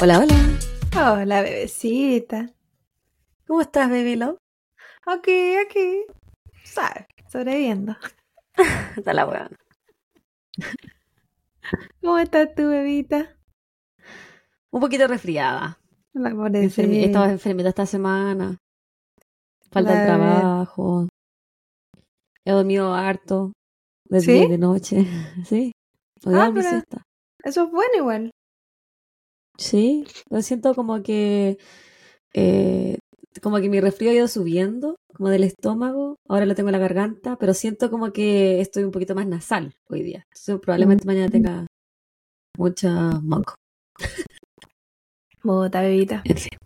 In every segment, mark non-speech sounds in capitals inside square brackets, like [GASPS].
Hola, hola. Hola, bebecita. ¿Cómo estás, baby love? Aquí, aquí. ¿Sabes? Sobreviviendo. [LAUGHS] Está la buena. [LAUGHS] ¿Cómo estás tú, bebita? Un poquito resfriada. La Enfermi-. Estaba enfermita esta semana. Falta el La trabajo. He dormido harto. De ¿Sí? día y de noche. [LAUGHS] Sí. Ah, siesta. Eso es bueno igual. Sí. Lo siento como que. eh, como que mi resfrío ha ido subiendo. Como del estómago. Ahora lo tengo en la garganta. Pero siento como que estoy un poquito más nasal hoy día. Entonces, probablemente mañana tenga mucha moco. Bota, bebita. [LAUGHS] En fin.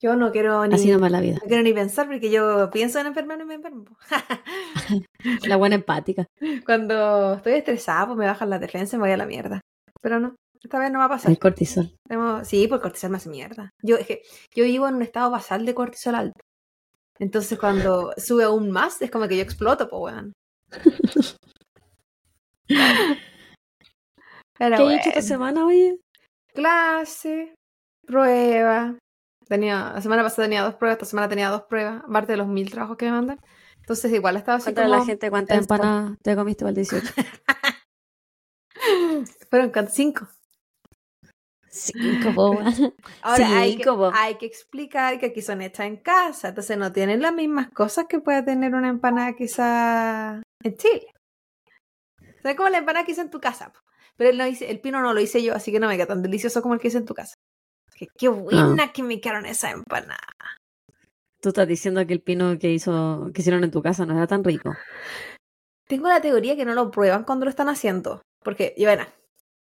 Yo no quiero ni, Así nomás la vida. no quiero ni pensar porque yo pienso en enfermarme y me enfermo. [LAUGHS] La buena empática. [LAUGHS] Cuando estoy estresada, pues me bajan las defensas y me voy a la mierda. Pero no, esta vez no va a pasar. El cortisol. Sí, pues cortisol me hace mierda. Yo, es que yo vivo en un estado basal de cortisol alto. Entonces cuando [LAUGHS] sube aún más, es como que yo exploto, pues weón. Pero ¿Qué has hecho esta semana, oye? clase, prueba. Tenía, la semana pasada tenía dos pruebas, esta semana tenía dos pruebas, aparte de los mil trabajos que me mandan. Entonces igual estaba así a la como... gente cuántas empanadas te comiste para el 18. [LAUGHS] Fueron cinco. Cinco, weón. [LAUGHS] Ahora hay, que, hay explicar que aquí son hechas en casa, entonces no tienen las mismas cosas que puede tener una empanada quizá en Chile. O sea, como la empanada que hice en tu casa. Pero él no hice, el pino no lo hice yo, así que no me queda tan delicioso como el que hice en tu casa. Que qué buena que me quedaron esa empanada. Tú estás diciendo que el pino que hizo, que hicieron en tu casa no era tan rico. Tengo la teoría que no lo prueban cuando lo están haciendo. Porque, y bueno,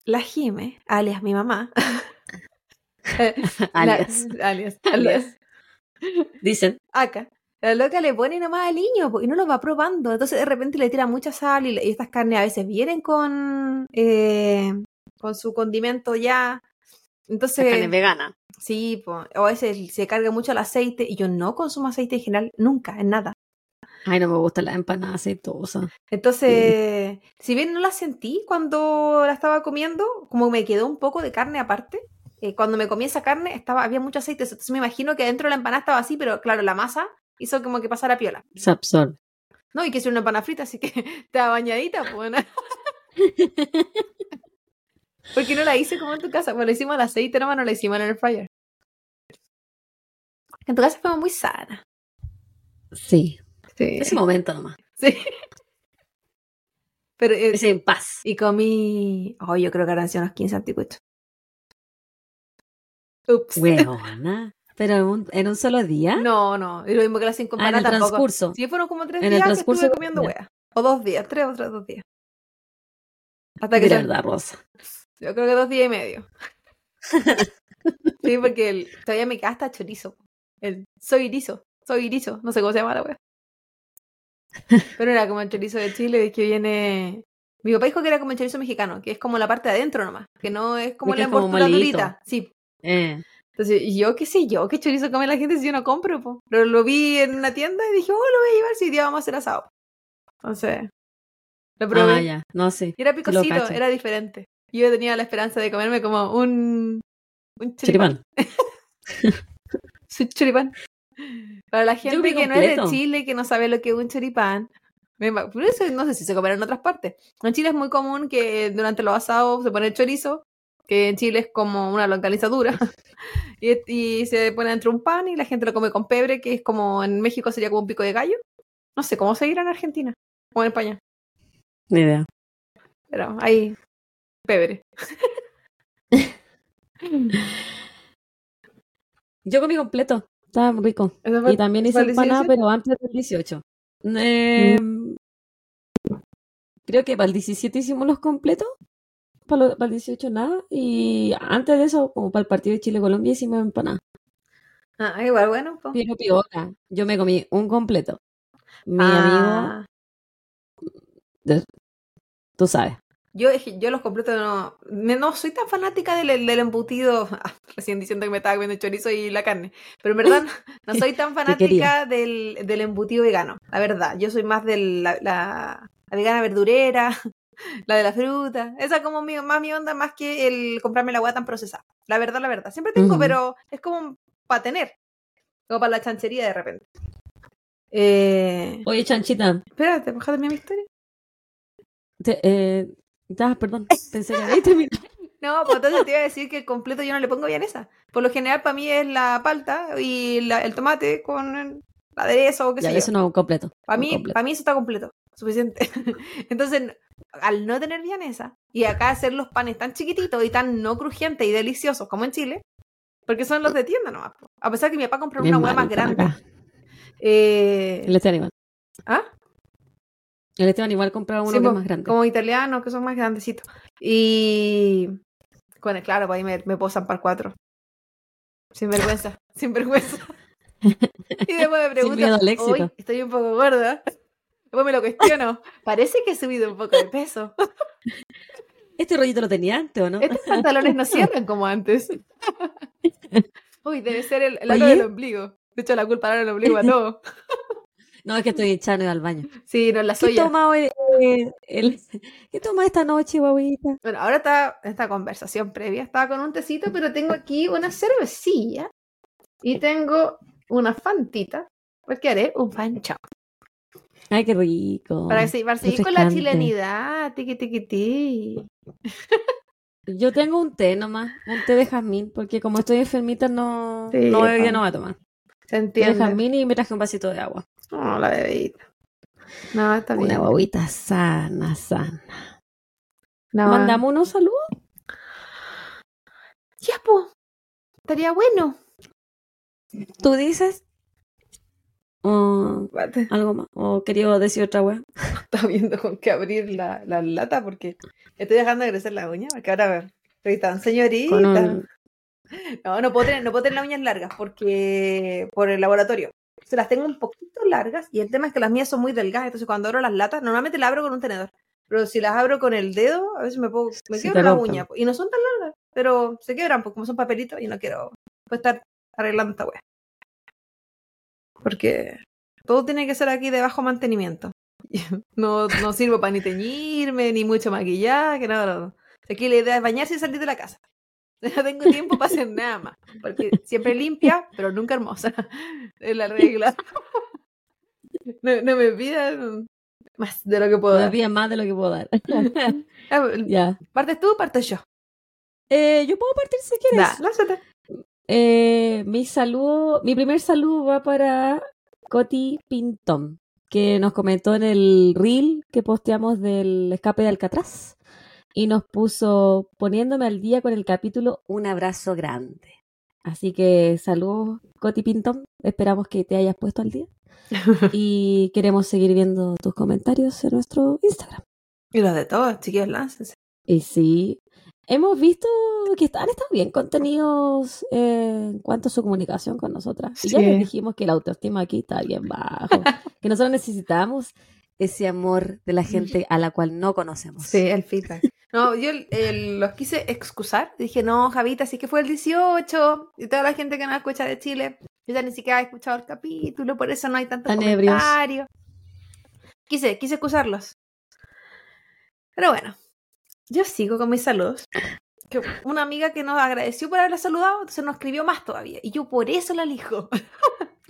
la Jime, alias mi mamá. [LAUGHS] eh, [LAUGHS] la- Alias. [LAUGHS] alias. Alias. Dicen. acá. La loca le pone nomás al niño y no lo va probando. Entonces de repente le tira mucha sal y estas carnes a veces vienen con, eh, con su condimento ya. Entonces, carne vegana. sí, po, o a veces se carga mucho el aceite y yo no consumo aceite en general, nunca, en nada. Ay, no me gusta la empanada aceitosa. Entonces, si bien no la sentí cuando la estaba comiendo, como me quedó un poco de carne aparte, eh, cuando me comí esa carne estaba, había mucho aceite, entonces me imagino que dentro de la empanada estaba así, pero claro, la masa hizo como que pasara piola. Se absorbe. No, y que es una empanada frita, así que [LAUGHS] estaba bañadita, pues. [LAUGHS] ¿no? Porque no la hice como en tu casa, pues la hicimos al aceite nomás, no la hicimos en el fryer. En tu casa fue muy sana. Sí. Sí. Ese momento nomás. sí. [LAUGHS] Pero, eh, Ese en paz. y comí. Oh, yo creo que eran unos 15 anticuchos. Ups. Huevona. [LAUGHS] Pero en un, en un solo día. No, no. Y lo mismo que las cinco Ah, en el tampoco. transcurso. Sí, fueron como tres En el días que transcurso estuve de- comiendo wea. O dos días, tres o tres, dos días. Hasta que De verdad, Rosa. Yo creo que dos días y medio. sí, porque el- todavía me queda hasta chorizo. El soy irizo, soy irizo, no sé cómo se llama la wea. Pero era como el chorizo de Chile, que viene. Mi papá dijo que era como el chorizo mexicano, que es como la parte de adentro nomás, que no es como la envoltura durita. Sí. Eh. Entonces, yo qué sé yo, qué chorizo come la gente si yo no compro, po. Pero lo vi en una tienda y dije, oh, lo voy a llevar si hoy día vamos a hacer asado. Entonces, lo probé. Ah, ya. No sé. Y era picosito, era diferente. Yo tenía la esperanza de comerme como un, un choripán. Choripán. [LAUGHS] Su choripán. Para la gente que no es de. Chile, que no sabe lo que es un choripán. Por eso no sé si se comerá en otras partes. En Chile es muy común que durante los asados se pone el chorizo, que en Chile es como una longaniza dura. [LAUGHS] y, y se pone entre un pan y la gente lo come con pebre, que es como en México sería como un pico de gallo. No sé cómo se dirá en Argentina o en España. Ni idea. Pero ahí, pebre. [LAUGHS] Yo comí completo. Estaba rico. Fue- Y también hice empanada, 18. pero antes del 18. Eh, Creo que para el 17 hicimos los completos. Para, lo- para el 18 nada. Y antes de eso, como para el partido de Chile-Colombia, hicimos empanada. Ah, igual, bueno. po. Pero. Yo me comí un completo. Mi amigo, Ah, de- tú sabes. Yo, yo los completos no, no soy tan fanática del, del embutido, ah, [LAUGHS] recién diciendo que me estaba comiendo chorizo y la carne, pero en verdad no soy tan [LAUGHS] fanática del, del embutido vegano, la verdad, yo soy más de la, la- la vegana verdurera, [LAUGHS] La de la fruta. Esa es como mi, más mi onda, más que el comprarme la agua tan procesada. La verdad, la verdad. Siempre tengo, pero es como para tener. Como para la chanchería de repente. Eh, Oye, Chanchita, espérate, bájate mi historia. te, eh, ah, perdón, pensé que había terminado. [LAUGHS] No, pues entonces te iba a decir que el completo yo no le pongo vienesa. Por lo general, para mí es la palta y la- el tomate con el aderezo o qué Ya, sé yo. eso no es un completo. Para mí, completo. para mí eso está completo, suficiente. [LAUGHS] Entonces, al no tener vienesa y acá hacer los panes tan chiquititos y tan no crujientes y deliciosos como en Chile, porque son los de tienda nomás. A pesar que mi papá compró Bien una hueá más grande. Eh, El Esteban igual. ¿Ah? El Esteban igual compraba uno Sí, que es más grande. Como italianos, que son más grandecitos. Y. El, claro, pues ahí me, me puedo zampar cuatro. Sin vergüenza, [LAUGHS] sin vergüenza. Y [LAUGHS] después me pregunto. "Uy, estoy un poco gorda. Después me lo cuestiono. Parece que he subido un poco de peso. [LAUGHS] ¿Este rollito lo tenía antes o no? Estos pantalones no cierran como antes. Uy, debe ser el, el aro del ombligo. De hecho, la culpa era el ombligo a todo. No, es que estoy hinchando al baño. Sí, no la ¿Qué soya. toma hoy? eh, el- ¿Qué toma esta noche, guaguita? Bueno, ahora está esta conversación previa. Estaba con un tecito, pero tengo aquí una cervecilla y tengo una fantita. Porque haré un pancho. Ay, qué rico. Para, que- para seguir con la chilenidad. Tiqui, tiqui, ti. [LAUGHS] Yo tengo un té nomás, un té de jazmín, porque como estoy enfermita no, Sí, no pa. no voy a tomar. Se Té de jazmín y me traje un vasito de agua. No, la bebida. No, está bien. Una guaguita sana, sana. No, ¿Mandamos unos saludos? Ya, po. Estaría bueno. ¿Tú dices? ¿O Espérate. algo más? ¿O quería decir otra wea? [LAUGHS] Está viendo con qué abrir la, la lata porque estoy dejando de crecer la uña. Porque ahora estoy tan señorita. Con un- No, no puedo, tener, no puedo tener las uñas largas porque por el laboratorio. Se las tengo un poquito largas y el tema es que las mías son muy delgadas. Entonces, cuando abro las latas, normalmente las abro con un tenedor. Pero si las abro con el dedo, a veces me puedo, me te la uña. Y no son tan largas, pero se quebran porque como son papelitos y no quiero pues, estar arreglando esta wea. Porque todo tiene que ser aquí de bajo mantenimiento. [LAUGHS] No, no sirvo para ni teñirme, ni mucho maquillaje, nada, nada. Aquí la idea es bañarse y salir de la casa. [LAUGHS] No tengo tiempo para hacer nada más. Porque siempre limpia, pero nunca hermosa. [LAUGHS] Es la regla. No, no me pidan más de lo que puedo Me dar. piden más de lo que puedo dar. [LAUGHS] Ah, ya. ¿Partes tú o parto yo? Eh, yo puedo partir si quieres. Da, lánzate. Eh, mi saludo, mi primer saludo va para Coti Pintón, que nos comentó en el reel que posteamos del escape de Alcatraz y nos puso poniéndome al día con el capítulo Un abrazo grande. Así que saludos, Coti Pintón. Esperamos que te hayas puesto al día [LAUGHS] y queremos seguir viendo tus comentarios en nuestro Instagram. Y los de todos, chiquillos, láncense. Y sí, hemos visto que han estado bien contenidos eh, en cuanto a su comunicación con nosotras. Y ya Sí. les dijimos que la autoestima aquí está bien bajo, [LAUGHS] que nosotros necesitamos ese amor de la [LAUGHS] gente a la cual no conocemos. Sí, el feedback. No, yo los quise excusar. Dije, no, Javita, sí que fue el 18. Y toda la gente que nos escucha de Chile, yo ya ni siquiera he escuchado el capítulo, por eso no hay tantos comentarios. Quise, quise excusarlos. Pero bueno, yo sigo con mis saludos. Que una amiga que nos agradeció por haberla saludado, entonces nos escribió más todavía. Y yo por eso la elijo. [LAUGHS]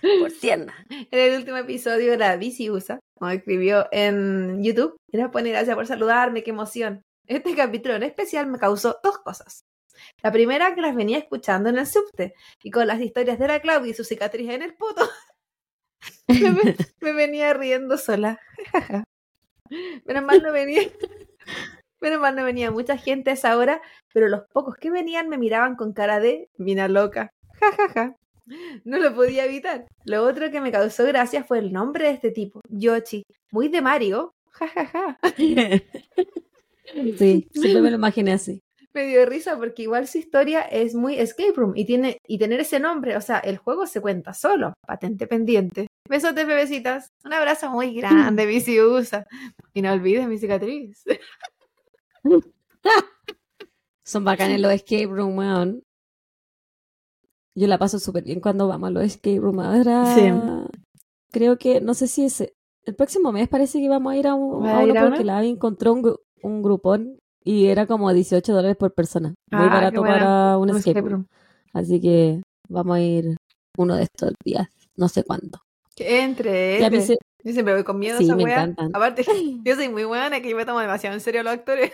Por tierna. [LAUGHS] En el último episodio la Bici Usa nos escribió en YouTube y nos pone gracias por saludarme, qué emoción. Este capítulo en especial me causó dos cosas. La primera, que las venía escuchando en el subte y con las historias de la Claudia y su cicatriz en el puto. [LAUGHS] me venía riendo sola. [LAUGHS] Menos mal no venía. Menos mal no venía mucha gente a esa hora, pero los pocos que venían me miraban con cara de mina loca. Ja, ja, ja. [LAUGHS] No lo podía evitar. Lo otro que me causó gracia fue el nombre de este tipo, Yoshi. Muy de Mario. Ja, ja, ja. [LAUGHS] Sí, siempre me lo [LAUGHS] imaginé así. Me dio risa porque igual su historia es muy escape room y tiene y tener ese nombre, o sea, el juego se cuenta solo, patente pendiente. Besotes, bebecitas. Un abrazo muy grande, Viciusa. Y no olvides mi cicatriz. Son bacanes los escape room, weón. Yo la paso súper bien cuando vamos a los escape room. Ahora, Sí. creo que, no sé si es el próximo mes parece que vamos a ir a, un, ¿Va a a ir uno a porque uno? la Abby encontró un, un grupón y era como 18 dólares por persona. Muy Ah, barato para un Un escape room. room. Así que vamos a ir uno de estos días, no sé cuándo. Que entre. A se- Yo siempre voy con miedo a Sí, esa me. Aparte, [LAUGHS] yo soy muy buena que yo me tomo demasiado en serio a los actores.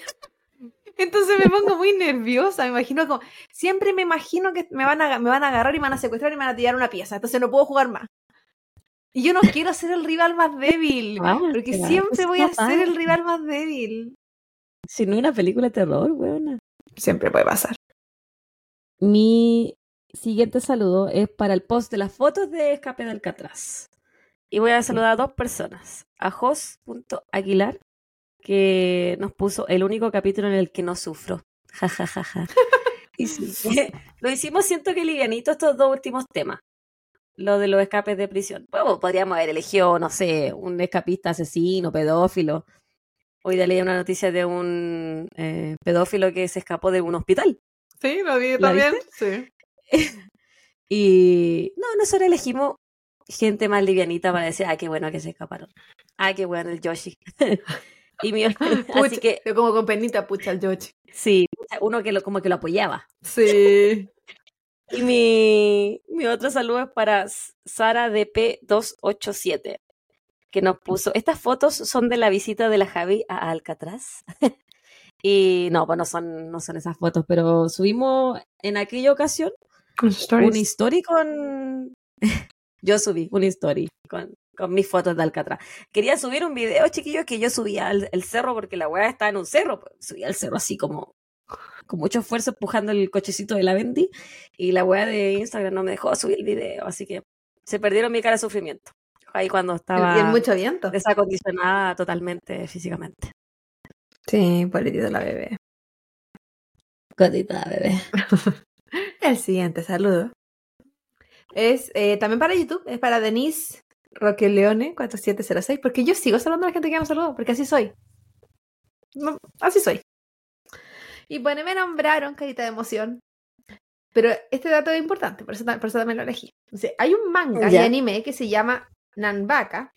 Entonces me pongo muy nerviosa, me imagino como, siempre me imagino que me van, a, me van a agarrar y me van a secuestrar y me van a tirar una pieza, entonces no puedo jugar más. Y yo no [LAUGHS] quiero ser el rival más débil, porque claro, siempre voy a ser el rival más débil. Si no es una película de terror, weona. Siempre puede pasar. Mi siguiente saludo es para el post de las fotos de Escape de Alcatraz. Y voy a saludar a dos personas. A Jos.aguilar, que nos puso el único capítulo en el que no sufro. [LAUGHS] Ja, ja, ja, ja. [LAUGHS] Y sí, [LAUGHS] lo hicimos, siento que livianito estos dos últimos temas. Lo de los escapes de prisión. Bueno, podríamos haber elegido, no sé, un escapista asesino, pedófilo. Hoy leí una noticia de un eh, pedófilo que se escapó de un hospital. Sí, lo vi ¿La también. Sí. Y no, nosotros elegimos gente más livianita para decir, ah, qué bueno que se escaparon. Ah, qué bueno el Yoshi. Y mi, [LAUGHS] [LAUGHS] así que, yo como con penita, pucha, el Yoshi. sí, uno que lo, como que lo apoyaba. Sí. [LAUGHS] Y mi, mi otro saludo es para Sara DP287, que nos puso, estas fotos son de la visita de la Javi a Alcatraz. y no, pues no son, no son esas fotos, pero subimos en aquella ocasión Con stories. un story con... yo subí un story con, con mis fotos de Alcatraz. Quería subir un video, chiquillos, que yo subía al el cerro porque la weá estaba en un cerro. pues, Subía al cerro así como con mucho esfuerzo empujando el cochecito de la Bendy y la weá de Instagram no me dejó subir el video, así que se perdieron mi cara de sufrimiento. Ahí cuando estaba mucho viento. desacondicionada totalmente físicamente. Sí, pobrecito la bebé. Cotita, bebé. [LAUGHS] El siguiente saludo es eh, también para YouTube, es para Denise Roque Leone 4706, porque yo sigo saludando a la gente que me saludó, porque así soy. No, así soy. Y bueno, me nombraron carita de emoción. Pero este dato es importante, por eso, por eso también lo elegí. Hay un manga y Ya. anime que se llama Nanbaka,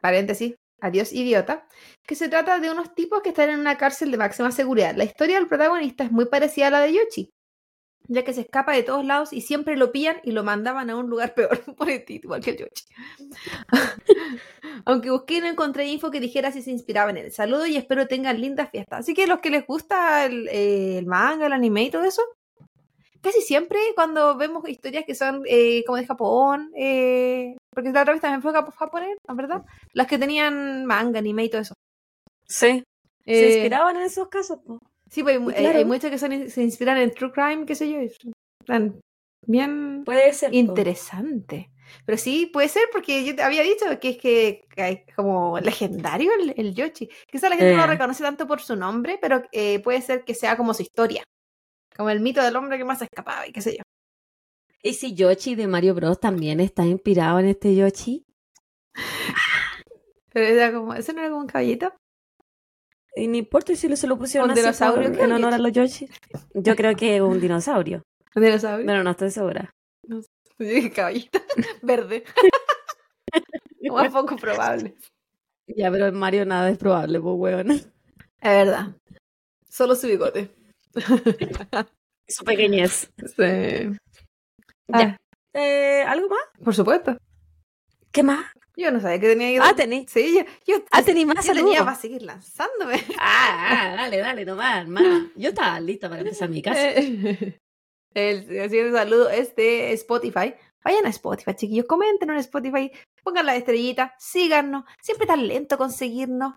paréntesis, adiós idiota, que se trata de unos tipos que están en una cárcel de máxima seguridad. La historia del protagonista es muy parecida a la de Yoshi, ya que se escapa de todos lados y siempre lo pillan y lo mandaban a un lugar [LAUGHS] peor, por el igual que el Yoshi. [LAUGHS] Aunque busqué y no encontré info que dijera si se inspiraba en él. Saludos y espero tengan lindas fiestas. Así que los que les gusta el, eh, el manga, el anime y todo eso, casi siempre cuando vemos historias que son eh, como de Japón, eh, porque la otra vez también fue jap- japonés, ¿no es verdad? Las que tenían manga, anime y todo eso. Sí, se inspiraban en esos casos. po. Sí, pues hay claro. hay muchos que son, se inspiran en True Crime, qué sé yo. Están bien Puede ser. po. interesante. Pero sí, puede ser porque yo te había dicho que es que, como legendario el, el Yoshi. Quizá la gente no Eh. lo reconoce tanto por su nombre, pero eh, puede ser que sea como su historia. Como el mito del hombre que más escapaba y qué sé yo. ¿Y si Yoshi de Mario Bros. también está inspirado en este Yoshi? [LAUGHS] Pero era como, ¿eso no era como un caballito? Y no importa si se lo pusieron ¿Un así dinosaurio? por- ¿Qué en honor a los Yoshi. Yo creo que un dinosaurio, ¿Un dinosaurio? pero no estoy segura. Yo dije caballito. [LAUGHS] Verde. [LAUGHS] Más poco probable. Ya, pero en Mario nada es probable, pues, weón. Es verdad. Solo su bigote. [LAUGHS] Su pequeñez. Sí. Ya. Eh, ¿Algo más? Ah, por supuesto. ¿Qué más? Yo no sabía que tenía que Ah, tení. Sí, yo, yo, Ah, tení más yo tenía para seguir lanzándome. [LAUGHS] Ah, ah, dale, dale, nomás, hermana. Yo estaba lista para empezar mi casa. [LAUGHS] El, el siguiente saludo es de Spotify. Vayan a Spotify, chiquillos, comenten en Spotify, pongan la estrellita, síganos. Siempre tan lento con seguirnos.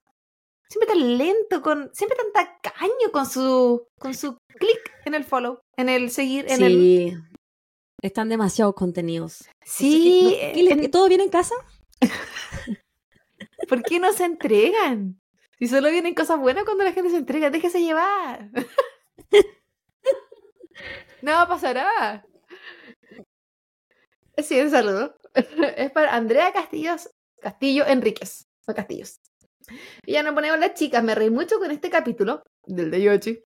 Siempre tan lento con. Siempre tan tacaño con su. con su clic en el follow, en el seguir, en el. Sí. Están demasiados contenidos. Sí, ¿Qué le- en- ¿Todo bien en casa? [LAUGHS] ¿por qué no se entregan? Si solo vienen cosas buenas cuando la gente se entrega, déjese llevar. [LAUGHS] Nada pasará. El siguiente saludo [LAUGHS] es para Andrea Castillos, Castillo Enríquez. No Castillos. Y ya nos ponemos las chicas. Me reí mucho con este capítulo del de Yoshi.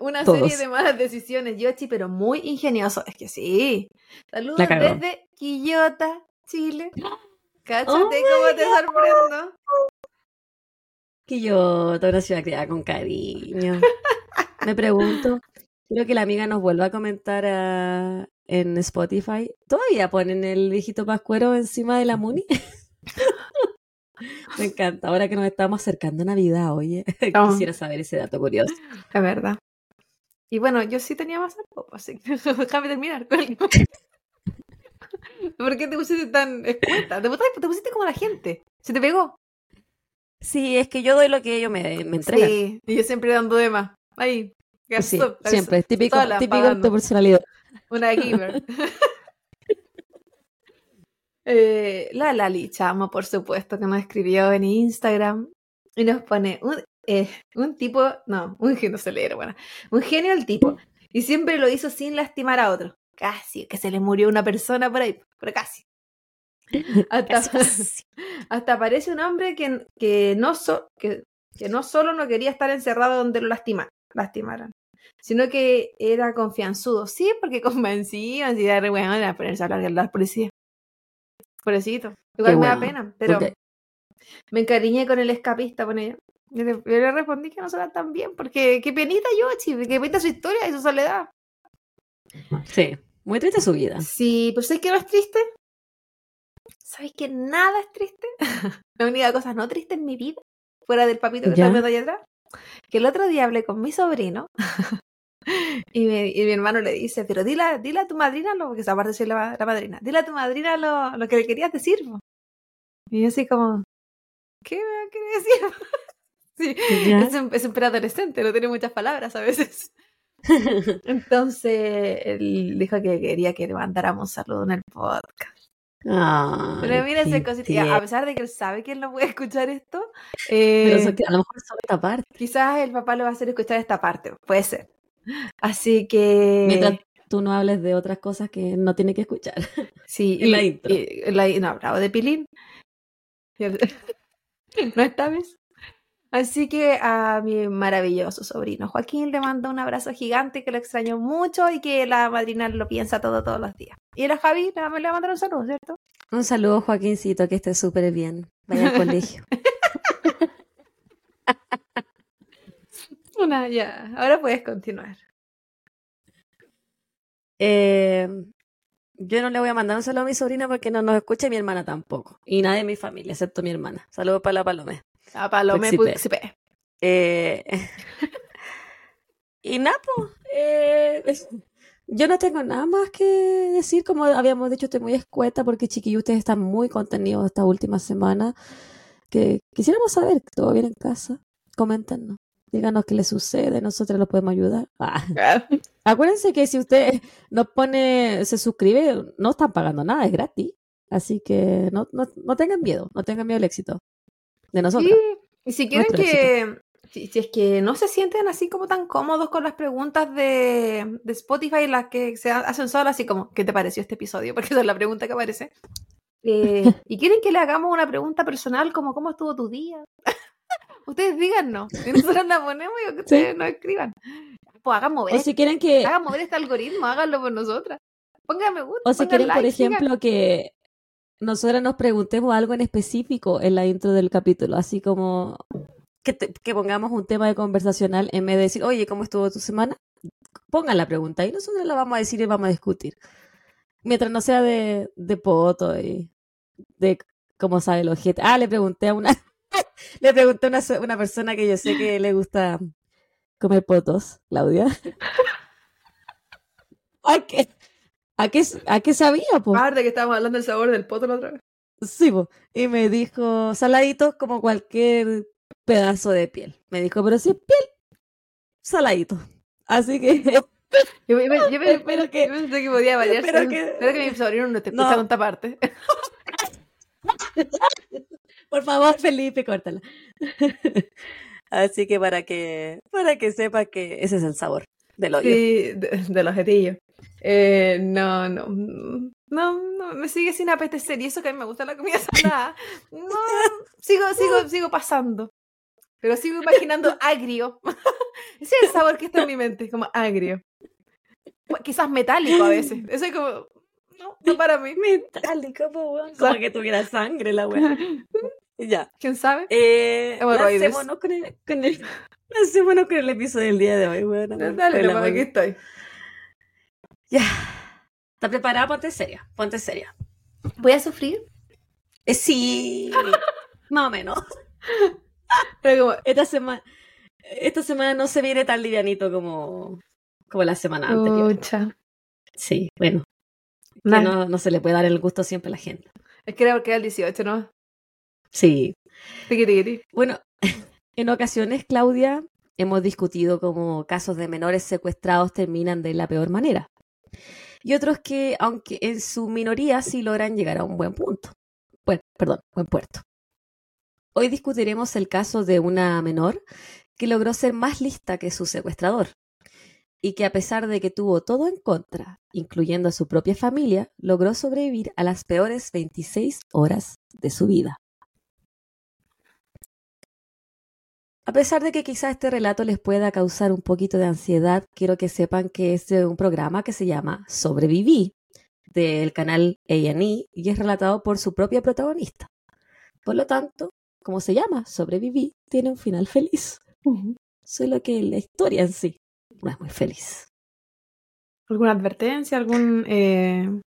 Una Todos. serie de malas decisiones, Yoshi, pero muy ingenioso. Es que sí. Saludos desde Quillota, Chile. [GASPS] Cáchate Oh cómo te sorprendo. Que yo, toda una ciudad criada con cariño. Me pregunto, quiero que la amiga nos vuelva a comentar ah, en Spotify. ¿Todavía ponen el viejito pascuero encima de la Muni? [LAUGHS] Me encanta, ahora que nos estamos acercando a Navidad, oye, [LAUGHS] Oh. quisiera saber ese dato curioso. Es verdad. Y bueno, yo sí tenía más tiempo, así que [LAUGHS] déjame terminar. ¿Por qué te pusiste tan escueta? Te pusiste, te pusiste como la gente. ¿Se te pegó? Sí, es que yo doy lo que ellos me, me entregan. Sí, y yo siempre dando de más. Ahí. Sí, gasto- siempre, es típico, sola, típico de tu personalidad. Una giver. [LAUGHS] [LAUGHS] Eh, la Lali Chamo, por supuesto, que nos escribió en Instagram y nos pone un, eh, un tipo, no, un genio, no bueno, un genio el tipo, y siempre lo hizo sin lastimar a otro. Casi, que se le murió una persona por ahí, pero casi. [LAUGHS] Hasta, Casi. [LAUGHS] hasta aparece un hombre que, que, no so- que, que no solo no quería estar encerrado donde lo lastima, lastimaran, sino que era confianzudo. Sí, porque [LAUGHS] convencía, así de re bueno, era ponerse a hablar con la policía. Pobrecito. Igual Qué me da pena, pero me encariñé con el escapista, con ella. Yo le, yo respondí que no se tan bien, porque qué penita Yoshi, qué penita su historia y su soledad. Sí, muy triste su vida. Sí, pero ¿sabes qué no es triste? ¿Sabes que nada es triste? [LAUGHS] La única cosa no triste en mi vida, fuera del papito que Ya. está allá atrás, que el otro día hablé con mi sobrino [LAUGHS] y, me- y mi hermano le dice, pero dile, a- dile a tu madrina, lo, porque aparte soy la, la madrina, dile a tu madrina lo, lo que le querías decir. po". Y yo así como, ¿qué me quería decir? [LAUGHS] sí, es un, es un preadolescente, no tiene muchas palabras a veces. [LAUGHS] Entonces, él dijo que quería que le mandáramos un saludo en el podcast. Ay, Pero mira esa cosita, a pesar de que él sabe que él no puede escuchar esto, Pero eh, eso a lo mejor solo esta parte. quizás el papá le va a hacer escuchar esta parte, puede ser. Así que... Mientras tú no hables de otras cosas que no tiene que escuchar. [LAUGHS] Sí, en la intro. y- la- no, hablaba de Pilín. [LAUGHS] No esta vez. Así que a mi maravilloso sobrino Joaquín le mando un abrazo gigante que lo extraño mucho y que la madrina lo piensa todo todos los días. Y a Javi nada más le va a mandar un saludo, ¿cierto? Un saludo, Joaquincito, que esté súper bien. Vaya al colegio. [LAUGHS] [LAUGHS] Una, ya. Ahora puedes continuar. Eh, yo no le voy a mandar un saludo a mi sobrina porque no nos escucha y mi hermana tampoco. Y nadie de mi familia, excepto mi hermana. Saludos para la Palome. A Palome. Puxipe. Eh, [LAUGHS] y nada, po, eh, yo no tengo nada más que decir. Como habíamos dicho, estoy muy escueta porque chiquillos, ustedes están muy contenidos esta última semana. Que quisiéramos saber todo bien en casa. Coméntenos. Díganos qué les sucede. Nosotros los podemos ayudar. [LAUGHS] Ah. [LAUGHS] Acuérdense que si usted nos pone, se suscribe, no están pagando nada, es gratis. Así que no, no, no tengan miedo, no tengan miedo al éxito de nosotros. Sí, y si quieren Nuestro que, si, si es que no se sienten así como tan cómodos con las preguntas de, de Spotify, las que se ha- hacen solas, así como, ¿qué te pareció este episodio? [LAUGHS] Porque esa es la pregunta que aparece. Eh, [LAUGHS] y quieren que le hagamos una pregunta personal como, ¿cómo estuvo tu día? [LAUGHS] ustedes díganos, y nosotros la ponemos y que ustedes nos escriban. Pues hagan mover, O si quieren que, hagan mover este algoritmo, háganlo por nosotras. Pónganme gusta, o si pongan quieren, por sigan. ejemplo, que nosotras nos preguntemos algo en específico en la intro del capítulo, así como que, te- que pongamos un tema de conversacional en vez de decir, oye, ¿cómo estuvo tu semana? Pongan la pregunta y nosotros la vamos a decir y vamos a discutir. Mientras no sea de, de poto y de cómo sabe el ojete. Ah, le pregunté a una, [LAUGHS] le pregunté a una, una persona que yo sé que le gusta comer potos, Claudia. [LAUGHS] ¿A qué, a qué, a qué sabía, po? Aparte Ah, que estábamos hablando del sabor del poto la otra vez. Sí, po. Y me dijo, saladito como cualquier pedazo de piel. Me dijo, pero si es piel, saladito. Así que, [LAUGHS] Yo, yo, Espero [LAUGHS] que- yo pensé que podía variar. espero Espero que- mi sobrino no esté No. escuchando esta parte. [LAUGHS] por favor, Felipe, córtala. Así que para que, para que sepa que ese es el sabor del hoyo. Sí, de, de los jetillos. Eh, no, no. No, no, me sigue sin apetecer. Y eso que a mí me gusta la comida [LAUGHS] salada. No, sigo, sigo, sigo pasando. Pero sigo imaginando agrio. [LAUGHS] Ese es el sabor que está en mi mente, como agrio. Quizás metálico a veces. Eso es como. No, no para mí. Metálico, po, weón. Como que tuviera sangre la weá. [LAUGHS] Ya. ¿Quién sabe? Eh, lancémonos con el, con el, lancémonos con el episodio del día de hoy, weón. Dale, aquí weá. estoy. Ya. ¿Estás preparada? Ponte seria. Ponte seria. ¿Voy a sufrir? Eh, sí. [LAUGHS] Más o menos. Pero como, Esta semana, esta semana no se viene tan livianito como, como la semana anterior. pucha. Sí, bueno. Que no, no se le puede dar el gusto siempre a la gente. Es que era porque era el 18, ¿no? Sí. Tiqui, tiqui. Bueno, [LAUGHS] en ocasiones, Claudia, hemos discutido cómo casos de menores secuestrados terminan de la peor manera. Y otros que, aunque en su minoría, sí logran llegar a un buen punto. Bueno, perdón, buen puerto. Hoy discutiremos el caso de una menor que logró ser más lista que su secuestrador y que a pesar de que tuvo todo en contra, incluyendo a su propia familia, logró sobrevivir a las peores 26 horas de su vida. A pesar de que quizá este relato les pueda causar un poquito de ansiedad, quiero que sepan que es de un programa que se llama Sobreviví, del canal A&E, y es relatado por su propia protagonista. Por lo tanto, como se llama Sobreviví, tiene un final feliz. Solo que la historia en sí no es muy feliz. ¿Alguna advertencia? ¿Algún. Eh...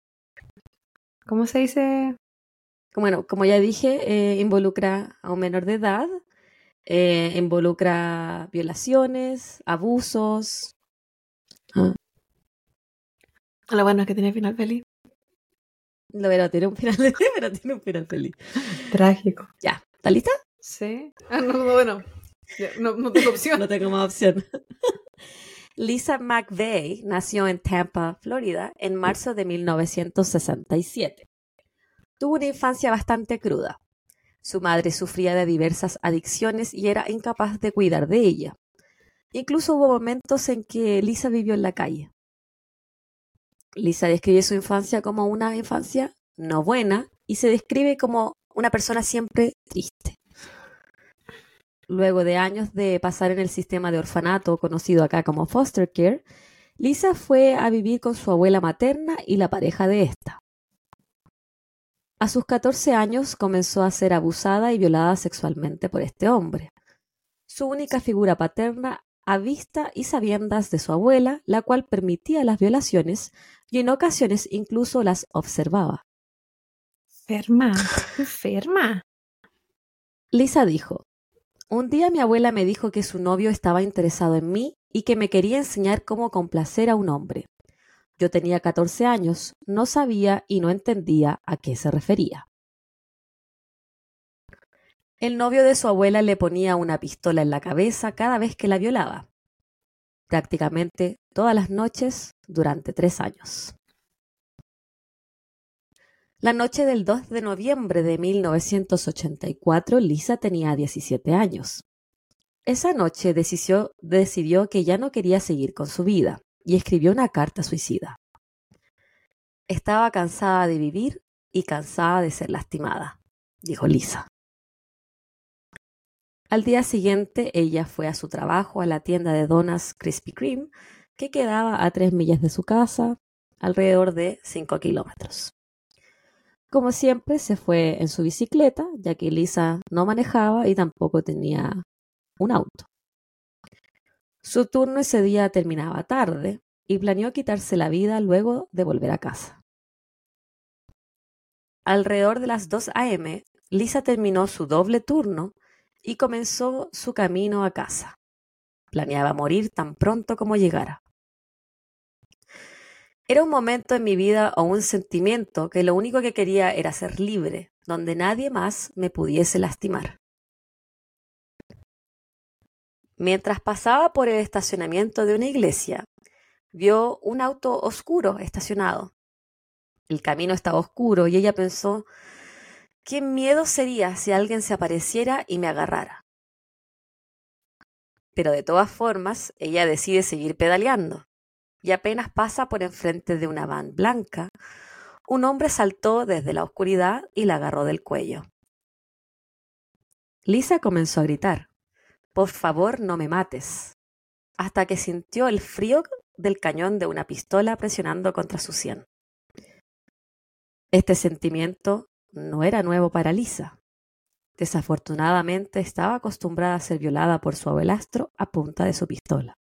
¿Cómo se dice? Bueno, como ya dije, eh, involucra a un menor de edad, eh, involucra violaciones, abusos. Ah, Lo bueno es que tiene final feliz. Lo pero tiene un final, [LAUGHS] pero tiene un final feliz. Trágico. Ya, ¿está lista? Sí. Ah, no, no, bueno. No, no tengo opción. [LAUGHS] No tengo más opción. [LAUGHS] Lisa McVeigh nació en Tampa, Florida, en marzo de 1967. Tuvo una infancia bastante cruda. Su madre sufría de diversas adicciones y era incapaz de cuidar de ella. Incluso hubo momentos en que Lisa vivió en la calle. Lisa describe su infancia como una infancia no buena y se describe como una persona siempre triste. Luego de años de pasar en el sistema de orfanato conocido acá como foster care, Lisa fue a vivir con su abuela materna y la pareja de esta. A sus 14 años comenzó a ser abusada y violada sexualmente por este hombre. Su única figura paterna a vista y sabiendas de su abuela, la cual permitía las violaciones y en ocasiones incluso las observaba. Enferma. Enferma. Lisa dijo, un día mi abuela me dijo que su novio estaba interesado en mí y que me quería enseñar cómo complacer a un hombre. Yo tenía 14 años, no sabía y no entendía a qué se refería. El novio de su abuela le ponía una pistola en la cabeza cada vez que la violaba, prácticamente todas las noches durante tres años. La noche del 2 de noviembre de 1984, Lisa tenía 17 años. Esa noche decidió, decidió que ya no quería seguir con su vida y escribió una carta suicida. Estaba cansada de vivir y cansada de ser lastimada, dijo Lisa. Al día siguiente, ella fue a su trabajo a la tienda de donas Krispy Kreme, que quedaba a tres millas de su casa, alrededor de cinco kilómetros. Como siempre, se fue en su bicicleta, ya que Lisa no manejaba y tampoco tenía un auto. Su turno ese día terminaba tarde y planeó quitarse la vida luego de volver a casa. Alrededor de las 2 a.m., Lisa terminó su doble turno y comenzó su camino a casa. Planeaba morir tan pronto como llegara. Era un momento en mi vida o un sentimiento que lo único que quería era ser libre, donde nadie más me pudiese lastimar. Mientras pasaba por el estacionamiento de una iglesia, vio un auto oscuro estacionado. El camino estaba oscuro y ella pensó, qué miedo sería si alguien se apareciera y me agarrara. Pero de todas formas, ella decide seguir pedaleando y apenas pasa por enfrente de una van blanca, un hombre saltó desde la oscuridad y la agarró del cuello. Lisa comenzó a gritar, Por favor, no me mates, hasta que sintió el frío del cañón de una pistola presionando contra su sien. Este sentimiento no era nuevo para Lisa. Desafortunadamente estaba acostumbrada a ser violada por su abuelastro a punta de su pistola.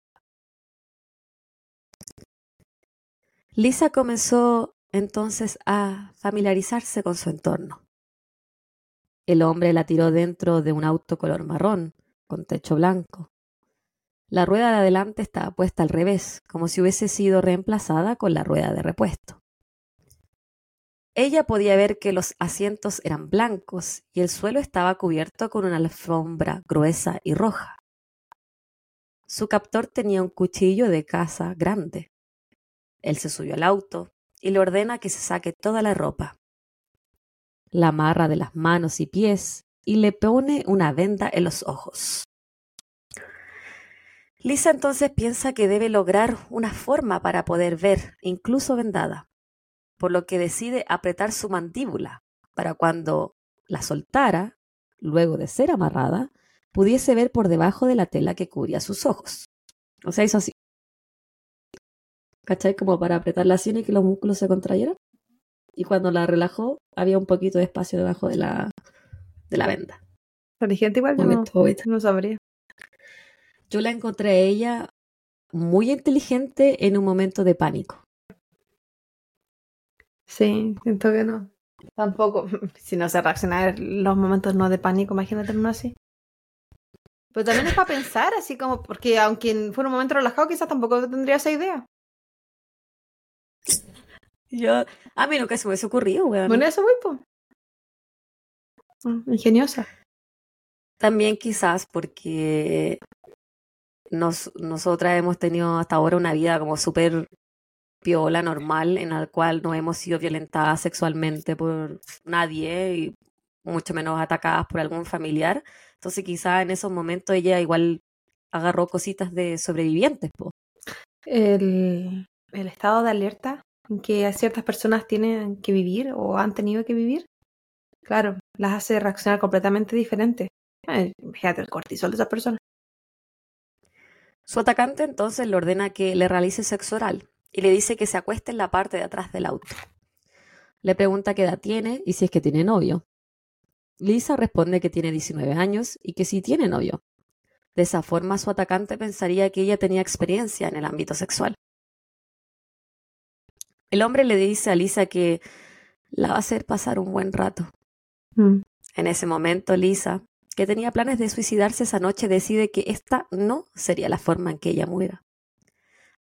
Lisa comenzó entonces a familiarizarse con su entorno. El hombre la tiró dentro de un auto color marrón, con techo blanco. La rueda de adelante estaba puesta al revés, como si hubiese sido reemplazada con la rueda de repuesto. Ella podía ver que los asientos eran blancos y el suelo estaba cubierto con una alfombra gruesa y roja. Su captor tenía un cuchillo de caza grande. Él se subió al auto y le ordena que se saque toda la ropa. La amarra de las manos y pies y le pone una venda en los ojos. Lisa entonces piensa que debe lograr una forma para poder ver, incluso vendada, por lo que decide apretar su mandíbula para cuando la soltara, luego de ser amarrada, pudiese ver por debajo de la tela que cubría sus ojos. O sea, hizo así. ¿Cachai? Como para apretar la y que los músculos se contrayeran. Y cuando la relajó, había un poquito de espacio debajo de la, de la venda. Inteligente igual, no, no sabría. Yo la encontré a ella muy inteligente en un momento de pánico. Sí, siento que no. Tampoco. [LAUGHS] Si no se reacciona en los momentos no de pánico, imagínate uno así. Pero también es para pensar, así como, porque aunque fuera un momento relajado, quizás tampoco tendría esa idea. Yo, a mí nunca se me hubiese ocurrido, weón. Bueno, eso voy, pues. Ingeniosa. También quizás porque nos, nosotras hemos tenido hasta ahora una vida como súper piola, normal, en la cual no hemos sido violentadas sexualmente por nadie y mucho menos atacadas por algún familiar. Entonces quizás en esos momentos ella igual agarró cositas de sobrevivientes. Po. El, el estado de alerta que ciertas personas tienen que vivir o han tenido que vivir, claro, las hace reaccionar completamente diferente. Fíjate el cortisol de esas personas. Su atacante entonces le ordena que le realice sexo oral y le dice que se acueste en la parte de atrás del auto. Le pregunta qué edad tiene y si es que tiene novio. Lisa responde que tiene 19 años y que sí tiene novio. De esa forma su atacante pensaría que ella tenía experiencia en el ámbito sexual. El hombre le dice a Lisa que la va a hacer pasar un buen rato. Mm. En ese momento Lisa, que tenía planes de suicidarse esa noche, decide que esta no sería la forma en que ella muera.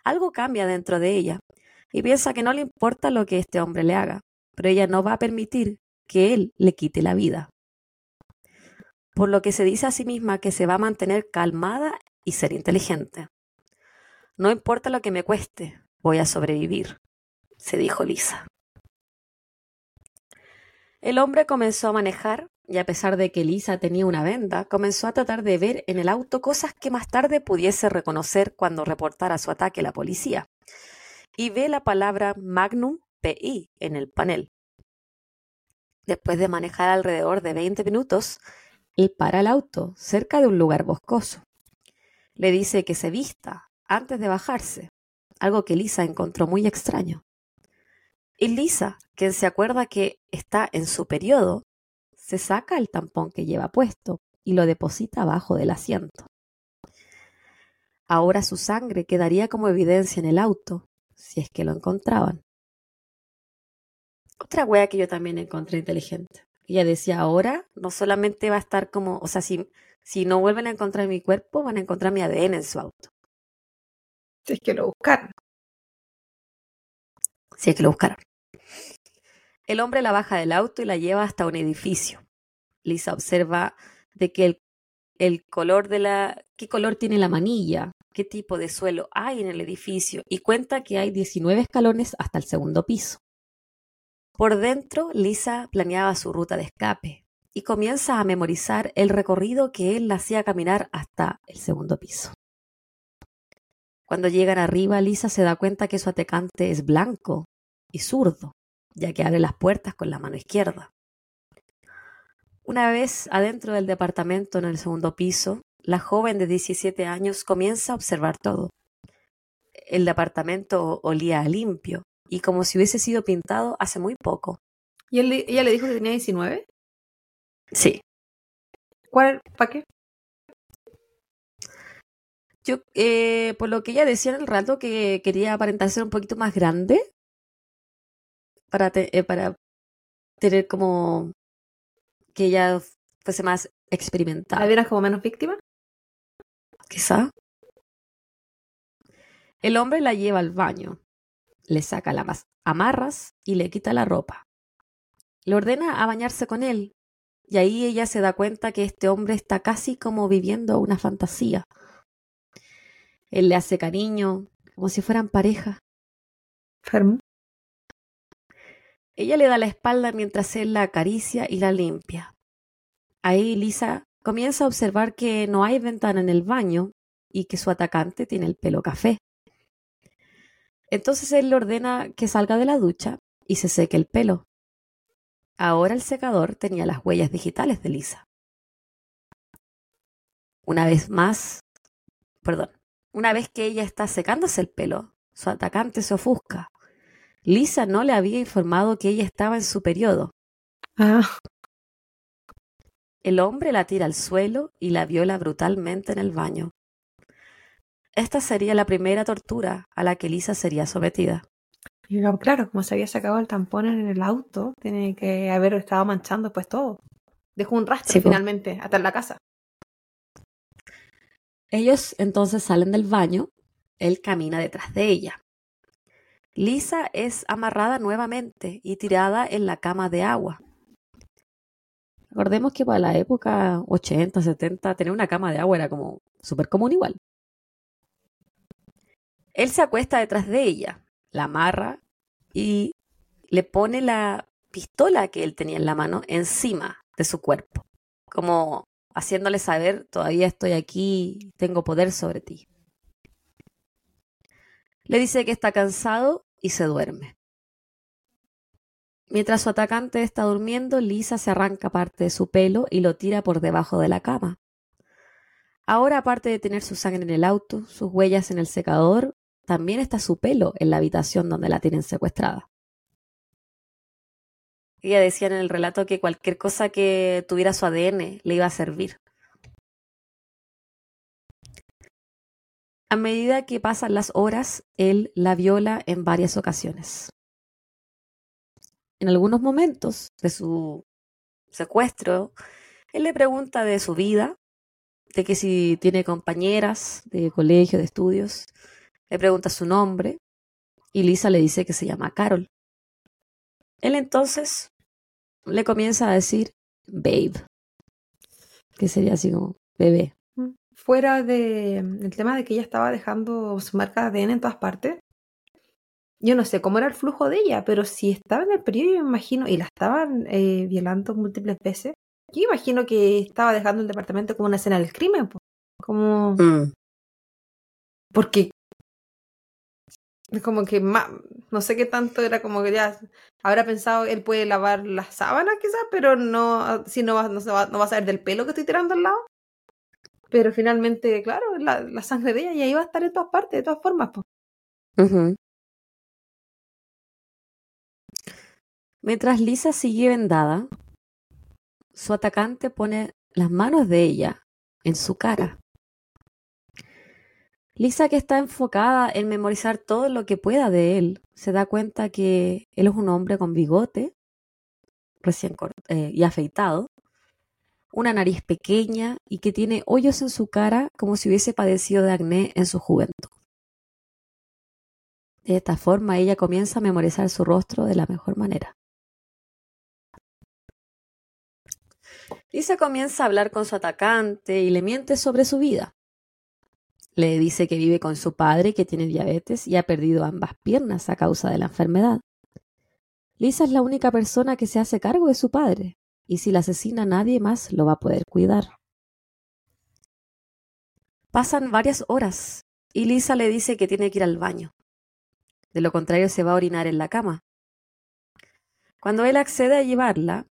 Algo cambia dentro de ella y piensa que no le importa lo que este hombre le haga, pero ella no va a permitir que él le quite la vida. Por lo que se dice a sí misma que se va a mantener calmada y ser inteligente. No importa lo que me cueste, voy a sobrevivir, se dijo Lisa. El hombre comenzó a manejar y a pesar de que Lisa tenía una venda, comenzó a tratar de ver en el auto cosas que más tarde pudiese reconocer cuando reportara su ataque a la policía. Y ve la palabra Magnum PI en el panel. Después de manejar alrededor de 20 minutos, él para el auto cerca de un lugar boscoso. Le dice que se vista antes de bajarse, algo que Lisa encontró muy extraño. Y Lisa, quien se acuerda que está en su periodo, se saca el tampón que lleva puesto y lo deposita abajo del asiento. Ahora su sangre quedaría como evidencia en el auto, si es que lo encontraban. Otra wea que yo también encontré inteligente. Ella decía, ahora no solamente va a estar como, o sea, si, si no vuelven a encontrar mi cuerpo, van a encontrar mi ADN en su auto. Si es que lo buscaron. Si es que lo buscaron. El hombre la baja del auto y la lleva hasta un edificio. Lisa observa de que el, color de la, qué color tiene la manilla, qué tipo de suelo hay en el edificio y cuenta que hay 19 escalones hasta el segundo piso. Por dentro, Lisa planeaba su ruta de escape y comienza a memorizar el recorrido que él la hacía caminar hasta el segundo piso. Cuando llegan arriba, Lisa se da cuenta que su atacante es blanco y zurdo ya que abre las puertas con la mano izquierda. Una vez adentro del departamento en el segundo piso, la joven de 17 años comienza a observar todo. El departamento olía a limpio y como si hubiese sido pintado hace muy poco. ¿Y él, ella le dijo que tenía 19? Sí. ¿Cuál? ¿Para qué? Yo, eh, por lo que ella decía en el rato, que quería aparentar ser un poquito más grande para, te- eh, para tener como que ella fuese más ¿La experimentada, vieras como menos víctima? quizá. El hombre la lleva al baño, le saca las amarras y le quita la ropa. Le ordena a bañarse con él, y ahí ella se da cuenta que este hombre está casi como viviendo una fantasía. Él le hace cariño, como si fueran pareja. Enfermo. Ella le da la espalda mientras él la acaricia y la limpia. Ahí Lisa comienza a observar que no hay ventana en el baño y que su atacante tiene el pelo café. Entonces él le ordena que salga de la ducha y se seque el pelo. Ahora el secador tenía las huellas digitales de Lisa. Una vez más, perdón, una vez que ella está secándose el pelo, su atacante se ofusca. Lisa no le había informado que ella estaba en su periodo. Ah, El hombre la tira al suelo y la viola brutalmente en el baño. Esta sería la primera tortura a la que Lisa sería sometida. claro, como se había sacado el tampón en el auto, tiene que haber estado manchando pues todo. Dejó un rastro Sí, finalmente, hasta en la casa. Ellos entonces salen del baño, él camina detrás de ella. Lisa es amarrada nuevamente y tirada en la cama de agua. Recordemos que para la época 80, 70, tener una cama de agua era como súper común igual. Él se acuesta detrás de ella, la amarra y le pone la pistola que él tenía en la mano encima de su cuerpo, como haciéndole saber, todavía estoy aquí, tengo poder sobre ti. Le dice que está cansado y se duerme. Mientras su atacante está durmiendo, Lisa se arranca parte de su pelo y lo tira por debajo de la cama. Ahora, aparte de tener su sangre en el auto, sus huellas en el secador, también está su pelo en la habitación donde la tienen secuestrada. Ella decía en el relato que cualquier cosa que tuviera su ADN le iba a servir. A medida que pasan las horas, él la viola en varias ocasiones. En algunos momentos de su secuestro, él le pregunta de su vida, de que si tiene compañeras de colegio, de estudios, le pregunta su nombre y Lisa le dice que se llama Carol. Él entonces le comienza a decir babe, que sería así como bebé. Fuera de, del tema de que ella estaba dejando su marca de ADN en todas partes, yo no sé cómo era el flujo de ella, pero si estaba en el periodo, yo me imagino, y la estaban eh, violando múltiples veces, yo imagino que estaba dejando el departamento como una escena del crimen, po. como Mm. porque es como que no sé qué tanto era como que ya habrá pensado él puede lavar las sábanas quizás, pero no si no va, no, se va, no va a saber del pelo que estoy tirando al lado. Pero finalmente, claro, la, sangre de ella ya iba a estar en todas partes, de todas formas. Ujú. Mientras Lisa sigue vendada, su atacante pone las manos de ella en su cara. Lisa, que está enfocada en memorizar todo lo que pueda de él, se da cuenta que él es un hombre con bigote, recién eh, y afeitado, una nariz pequeña y que tiene hoyos en su cara como si hubiese padecido de acné en su juventud. De esta forma ella comienza a memorizar su rostro de la mejor manera. Lisa comienza a hablar con su atacante y le miente sobre su vida. Le dice que vive con su padre que tiene diabetes y ha perdido ambas piernas a causa de la enfermedad. Lisa es la única persona que se hace cargo de su padre y si la asesina nadie más lo va a poder cuidar. Pasan varias horas y Lisa le dice que tiene que ir al baño. De lo contrario se va a orinar en la cama. Cuando él accede a llevarla,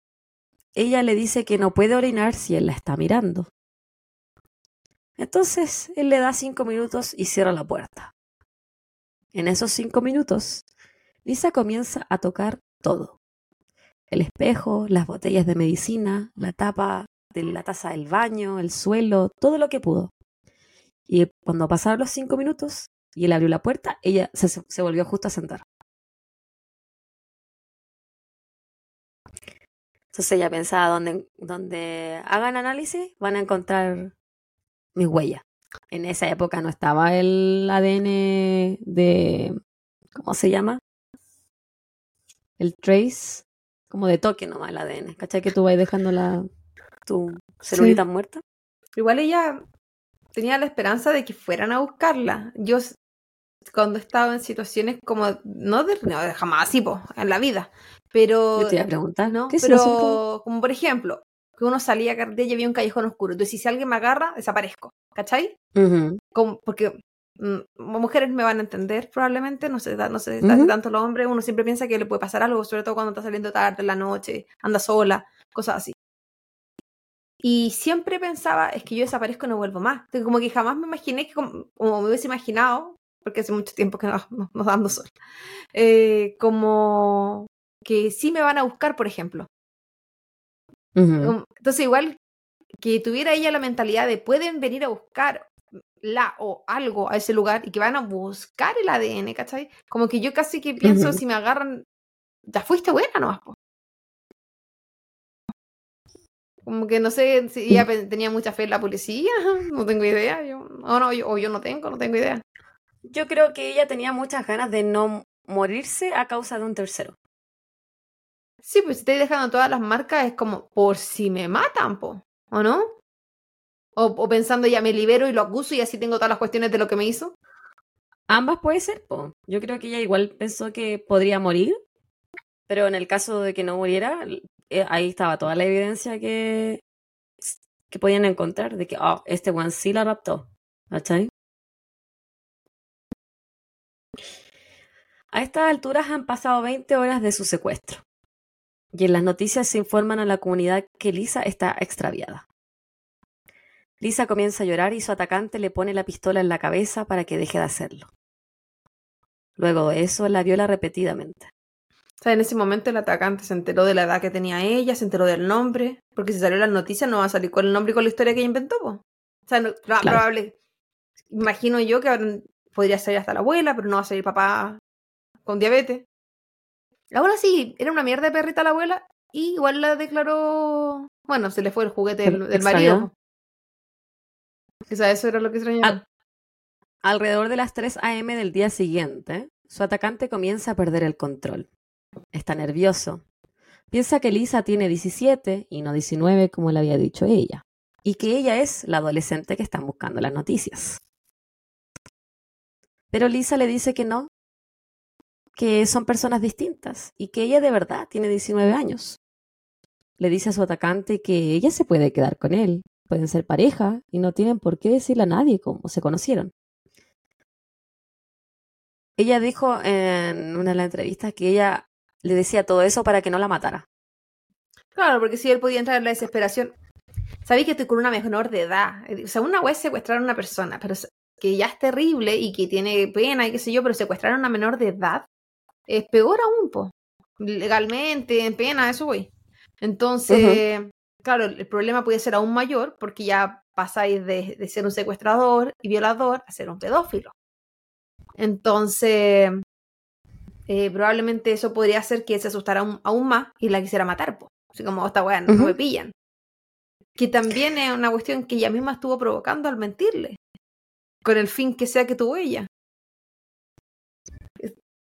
ella le dice que no puede orinar si él la está mirando. Entonces él le da cinco minutos y cierra la puerta. En esos cinco minutos, Lisa comienza a tocar todo. El espejo, las botellas de medicina, la tapa de la taza del baño, el suelo, todo lo que pudo. Y cuando pasaron los cinco minutos y él abrió la puerta, ella se, volvió justo a sentar. Entonces ella pensaba, donde, donde hagan análisis van a encontrar mis huellas. En esa época no estaba el ADN de, ¿cómo se llama? El trace, como de toque nomás el ADN. ¿Cachai que tú vas dejando la, tu celulita muerta? Igual ella tenía la esperanza de que fueran a buscarla. Yo cuando estaba en situaciones como, no de, no, jamás, sí, en la vida, pero... Yo te iba a preguntar, ¿no? ¿Qué es pero, como por ejemplo, que uno salía a carretera y había un callejón oscuro. Entonces, si alguien me agarra, desaparezco. ¿Cachai? Como, porque mujeres me van a entender probablemente, no sé, no sé Ujú. tanto los hombres, uno siempre piensa que le puede pasar algo, sobre todo cuando está saliendo tarde en la noche, anda sola, cosas así. Y siempre pensaba, es que yo desaparezco y no vuelvo más. Entonces, como que jamás me imaginé que, como, como me hubiese imaginado, porque hace mucho tiempo que no, no, no ando sola, eh, como que sí me van a buscar, por ejemplo. Ujú. Um, Entonces, igual que tuviera ella la mentalidad de pueden venir a buscar la o algo a ese lugar y que van a buscar el ADN, ¿cachai? Como que yo casi que pienso, si me agarran, ya fuiste buena nomás. po. Como que no sé si ella pe- tenía mucha fe en la policía, [LAUGHS] no tengo idea. Yo, o, no, yo, o yo no tengo, no tengo idea. Yo creo que ella tenía muchas ganas de no morirse a causa de un tercero. Sí, pues si estoy dejando todas las marcas es como por si me matan, po, ¿o no? O, pensando ya me libero y lo acuso y así tengo todas las cuestiones de lo que me hizo. Ambas puede ser, po. Yo creo que ella igual pensó que podría morir, pero en el caso de que no muriera, eh, ahí estaba toda la evidencia que, que podían encontrar de que, oh, este one sí la raptó. ¿Cachai? A estas alturas han pasado 20 horas de su secuestro. Y en las noticias se informan a la comunidad que Lisa está extraviada. Lisa comienza a llorar y su atacante le pone la pistola en la cabeza para que deje de hacerlo. Luego de eso la viola repetidamente. O sea, en ese momento el atacante se enteró de la edad que tenía ella, se enteró del nombre, porque si salió en las noticias no va a salir con el nombre y con la historia que ella inventó, po. O sea, no- Claro. probable. Imagino yo que podría salir hasta la abuela, pero no va a salir papá con diabetes. La abuela sí, era una mierda de perrita la abuela, y igual la declaró. Bueno, se le fue el juguete del, marido. Era lo que Alrededor de las 3 a.m. del día siguiente, su atacante comienza a perder el control. Está nervioso. Piensa que Lisa tiene 17 y no 19 como le había dicho ella, y que ella es la adolescente que están buscando las noticias. Pero Lisa le dice que no, que son personas distintas y que ella de verdad tiene 19 años. Le dice a su atacante que ella se puede quedar con él, pueden ser pareja y no tienen por qué decirle a nadie cómo se conocieron. Ella dijo en una de las entrevistas que ella le decía todo eso para que no la matara. Claro, porque si él podía entrar en la desesperación. Sabéis que estoy con una menor de edad. O sea, una vez secuestrar a una persona, pero que ya es terrible y que tiene pena y qué sé yo, pero secuestrar a una menor de edad es peor aún, po. Legalmente, en pena, eso voy. Entonces, claro, el problema puede ser aún mayor porque ya pasáis de, de ser un secuestrador y violador a ser un pedófilo. Entonces, eh, probablemente eso podría hacer que se asustara aún, aún más y la quisiera matar, po. Así como, esta weá, no me pillan. Que también es una cuestión que ella misma estuvo provocando al mentirle, con el fin que sea que tuvo ella.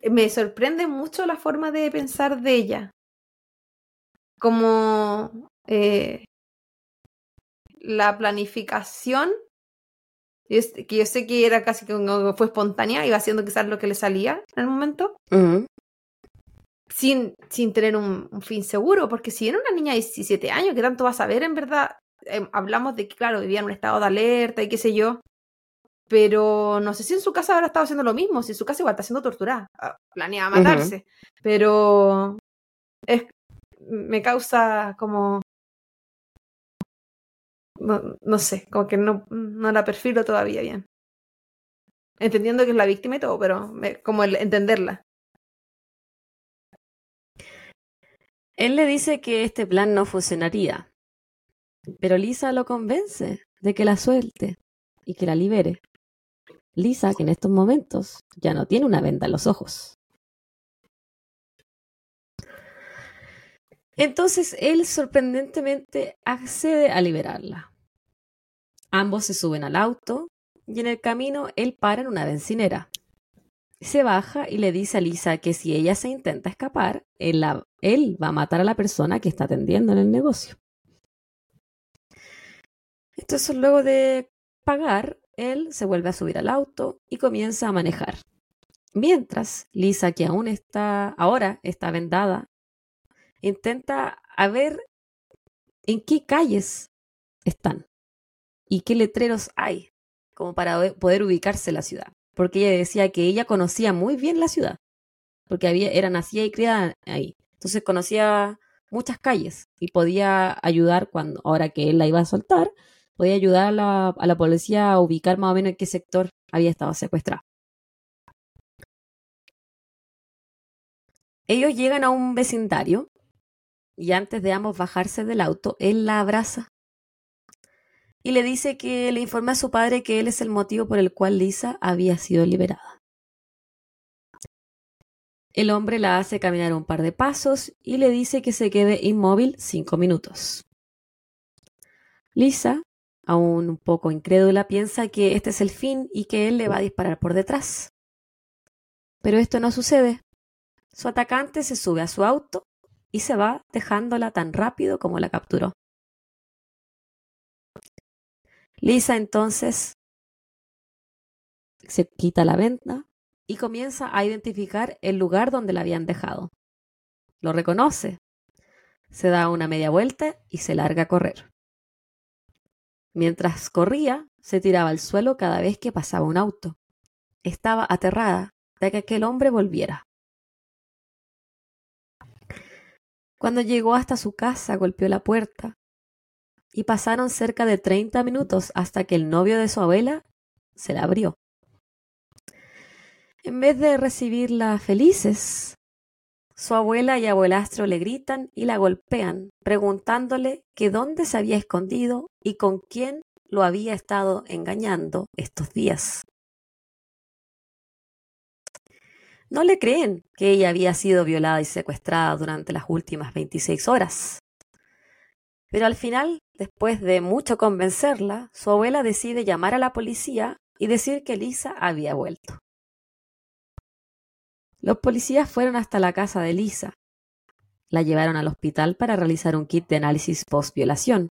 Me sorprende mucho la forma de pensar de ella. Como eh, la planificación, que yo sé que era casi que como fue espontánea, iba haciendo quizás lo que le salía en el momento, sin, sin tener un, un fin seguro, porque si era una niña de 17 años, ¿qué tanto va a saber en verdad? Eh, hablamos de que, claro, vivía en un estado de alerta y qué sé yo, pero no sé si en su casa habrá estado haciendo lo mismo, si en su casa igual está siendo torturada, ah, planea Ujú. matarse, pero es, me causa como... No, sé, como que no, no la perfilo todavía bien. Entendiendo que es la víctima y todo, pero como el entenderla. Él le dice que este plan no funcionaría, pero Lisa lo convence de que la suelte y que la libere. Lisa, que en estos momentos ya no tiene una venda en los ojos. Entonces él sorprendentemente accede a liberarla. Ambos se suben al auto y en el camino él para en una bencinera. Se baja y le dice a Lisa que si ella se intenta escapar, él, va a matar a la persona que está atendiendo en el negocio. Entonces luego de pagar, él se vuelve a subir al auto y comienza a manejar. Mientras Lisa, que aún está, ahora está vendada, intenta a ver en qué calles están y qué letreros hay, como para poder ubicarse en la ciudad. Porque ella decía que ella conocía muy bien la ciudad, porque había, era nacida y criada ahí. Entonces conocía muchas calles y podía ayudar cuando, ahora que él la iba a soltar, podía ayudar a la, a la policía a ubicar más o menos en qué sector había estado secuestrada. Ellos llegan a un vecindario y antes de ambos bajarse del auto, él la abraza y le dice que le informe a su padre que él es el motivo por el cual Lisa había sido liberada. El hombre la hace caminar un par de pasos y le dice que se quede inmóvil cinco minutos. Lisa aún un poco incrédula, piensa que este es el fin y que él le va a disparar por detrás. Pero esto no sucede. Su atacante se sube a su auto y se va dejándola tan rápido como la capturó. Lisa entonces se quita la venda y comienza a identificar el lugar donde la habían dejado. Lo reconoce, se da una media vuelta y se larga a correr. Mientras corría, se tiraba al suelo cada vez que pasaba un auto. Estaba aterrada de que aquel hombre volviera. Cuando llegó hasta su casa, golpeó la puerta y pasaron cerca de 30 minutos hasta que el novio de su abuela se la abrió. En vez de recibirla felices, su abuela y abuelastro le gritan y la golpean, preguntándole que dónde se había escondido y con quién lo había estado engañando estos días. No le creen que ella había sido violada y secuestrada durante las últimas 26 horas. Pero al final, después de mucho convencerla, su abuela decide llamar a la policía y decir que Lisa había vuelto. Los policías fueron hasta la casa de Lisa. La llevaron al hospital para realizar un kit de análisis post-violación.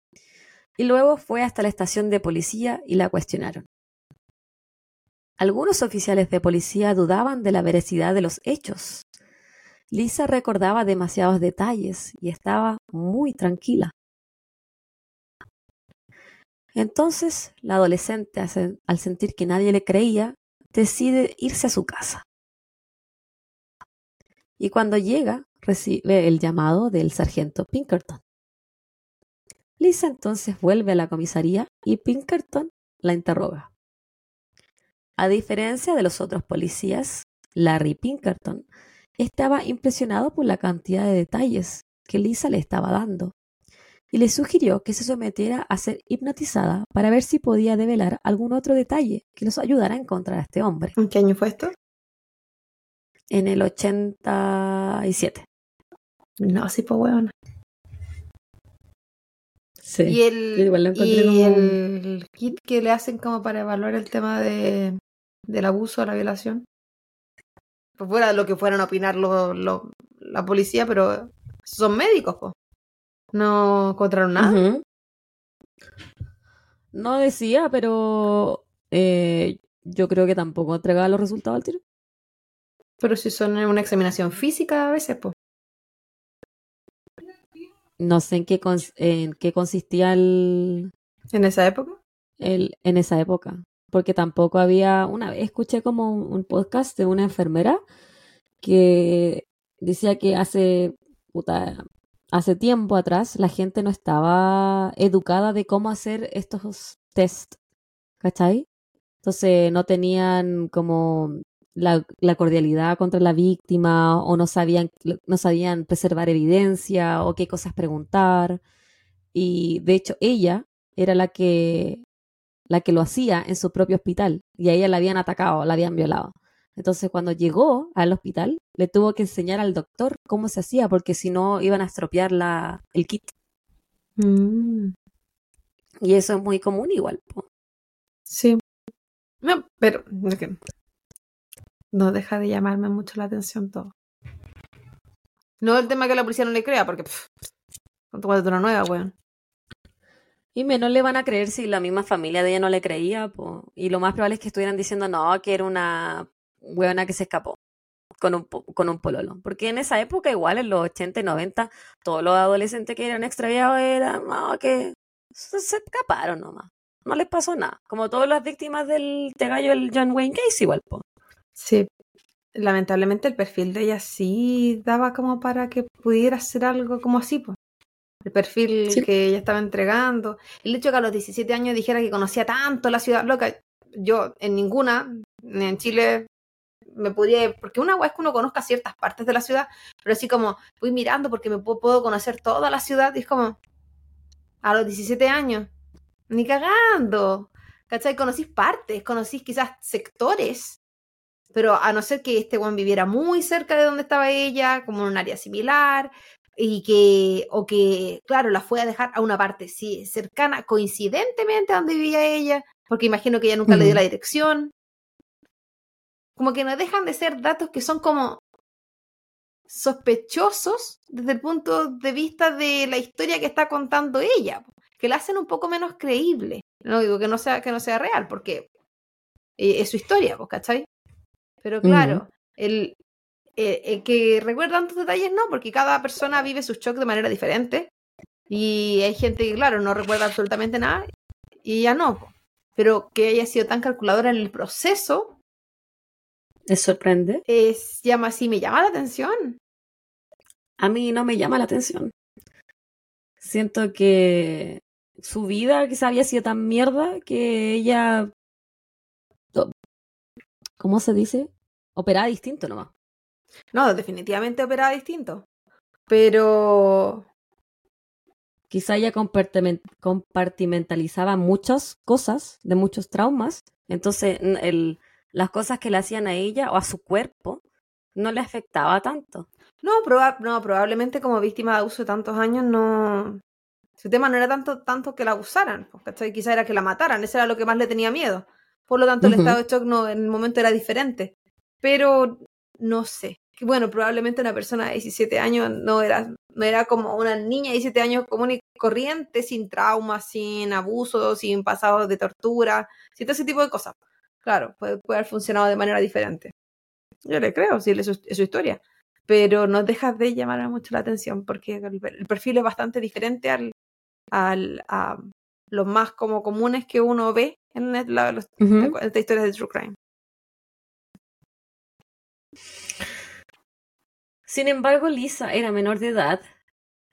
Y luego fue hasta la estación de policía y la cuestionaron. Algunos oficiales de policía dudaban de la veracidad de los hechos. Lisa recordaba demasiados detalles y estaba muy tranquila. Entonces, la adolescente, al sentir que nadie le creía, decide irse a su casa y cuando llega recibe el llamado del sargento Pinkerton. Lisa entonces vuelve a la comisaría y Pinkerton la interroga. A diferencia de los otros policías, Larry Pinkerton estaba impresionado por la cantidad de detalles que Lisa le estaba dando y le sugirió que se sometiera a ser hipnotizada para ver si podía develar algún otro detalle que nos ayudara a encontrar a este hombre. ¿En qué año fue esto? en el 87. No, sí, pues weón. Sí. Y el, y el kit que le hacen como para evaluar el tema de, del abuso, la violación. Pues fuera lo que fueran a opinar lo, la policía, pero son médicos, pues. No encontraron nada. No decía, pero eh, yo creo que tampoco entregaba los resultados al tiro. Pero si son una examinación física a veces, pues. No sé en qué, en qué consistía el... ¿En esa época? El, en esa época. Porque tampoco había... Una vez escuché como un, podcast de una enfermera que decía que hace... hace tiempo atrás la gente no estaba educada de cómo hacer estos test. ¿Cachai? Entonces no tenían como la, la cordialidad contra la víctima o no sabían, no sabían preservar evidencia o qué cosas preguntar. Y de hecho ella era la que, la que lo hacía en su propio hospital y a ella la habían atacado, la habían violado. Entonces cuando llegó al hospital le tuvo que enseñar al doctor cómo se hacía porque si no iban a estropear la, el kit. Mm, Y eso es muy común igual. po. sí. No, pero que no deja de llamarme mucho la atención todo. No el tema que la policía no le crea, porque pff, ¿cuánto una nueva, weón? Y menos le van a creer si la misma familia de ella no le creía. po. Y lo más probable es que estuvieran diciendo no, que era una huevona que se escapó con un, con un pololo. Porque en esa época, igual en los 80 y 90, todos los adolescentes que eran extraviados eran no, que se, se escaparon nomás. No les pasó nada. Como todas las víctimas del tegallo el John Wayne Gacy igual. po. Sí. Lamentablemente el perfil de ella sí daba como para que pudiera hacer algo como así, pues. El perfil Sí. que ella estaba entregando. El hecho de que a los 17 años dijera que conocía tanto la ciudad loca. Yo en ninguna, ni en Chile, me podría... Porque una vez que uno conozca ciertas partes de la ciudad, pero así como voy mirando porque me puedo, puedo conocer toda la ciudad y es como... A los 17 años. Ni cagando. ¿Cachai? Conocís partes, conocís quizás sectores pero a no ser que este Juan viviera muy cerca de donde estaba ella, como en un área similar, y que, o que, claro, la fue a dejar a una parte sí, cercana, coincidentemente a donde vivía ella, porque imagino que ella nunca le dio la dirección. Como que no dejan de ser datos que son como sospechosos desde el punto de vista de la historia que está contando ella, que la hacen un poco menos creíble. No digo que no sea, que no sea real, porque eh, es su historia, ¿cachai? Pero claro, el, eh, el que recuerda tantos detalles no, porque cada persona vive sus shocks de manera diferente. Y hay gente que, claro, no recuerda absolutamente nada y ya no. Pero que haya sido tan calculadora en el proceso, ¿Les sorprende? es, llama así, me llama la atención. A mí no me llama la atención. Siento que su vida quizá había sido tan mierda que ella, ¿cómo se dice? Operaba distinto nomás. No, definitivamente operaba distinto. Pero Quizá ella compartimen- compartimentalizaba muchas cosas, de muchos traumas. Entonces, el- las cosas que le hacían a ella o a su cuerpo no le afectaba tanto. no, proba- no, probablemente como víctima de abuso de tantos años no... Su tema no era tanto, tanto que la abusaran, pues, ¿cachai? Quizá era que la mataran, eso era lo que más le tenía miedo. Por lo tanto, el estado de shock no, en el momento era diferente. Pero no sé. Que Bueno, probablemente una persona de 17 años no era, no era como una niña de 17 años común y corriente, sin traumas, sin abusos, sin pasados de tortura, sin todo ese tipo de cosas. Claro, puede, puede haber funcionado de manera diferente. Yo le creo, sí, es su, es su historia. Pero no deja de llamar mucho la atención porque el, el perfil es bastante diferente al, al, a los más como comunes que uno ve en la- la- los- Ujú. esta historia de True Crime. Sin embargo, Lisa era menor de edad.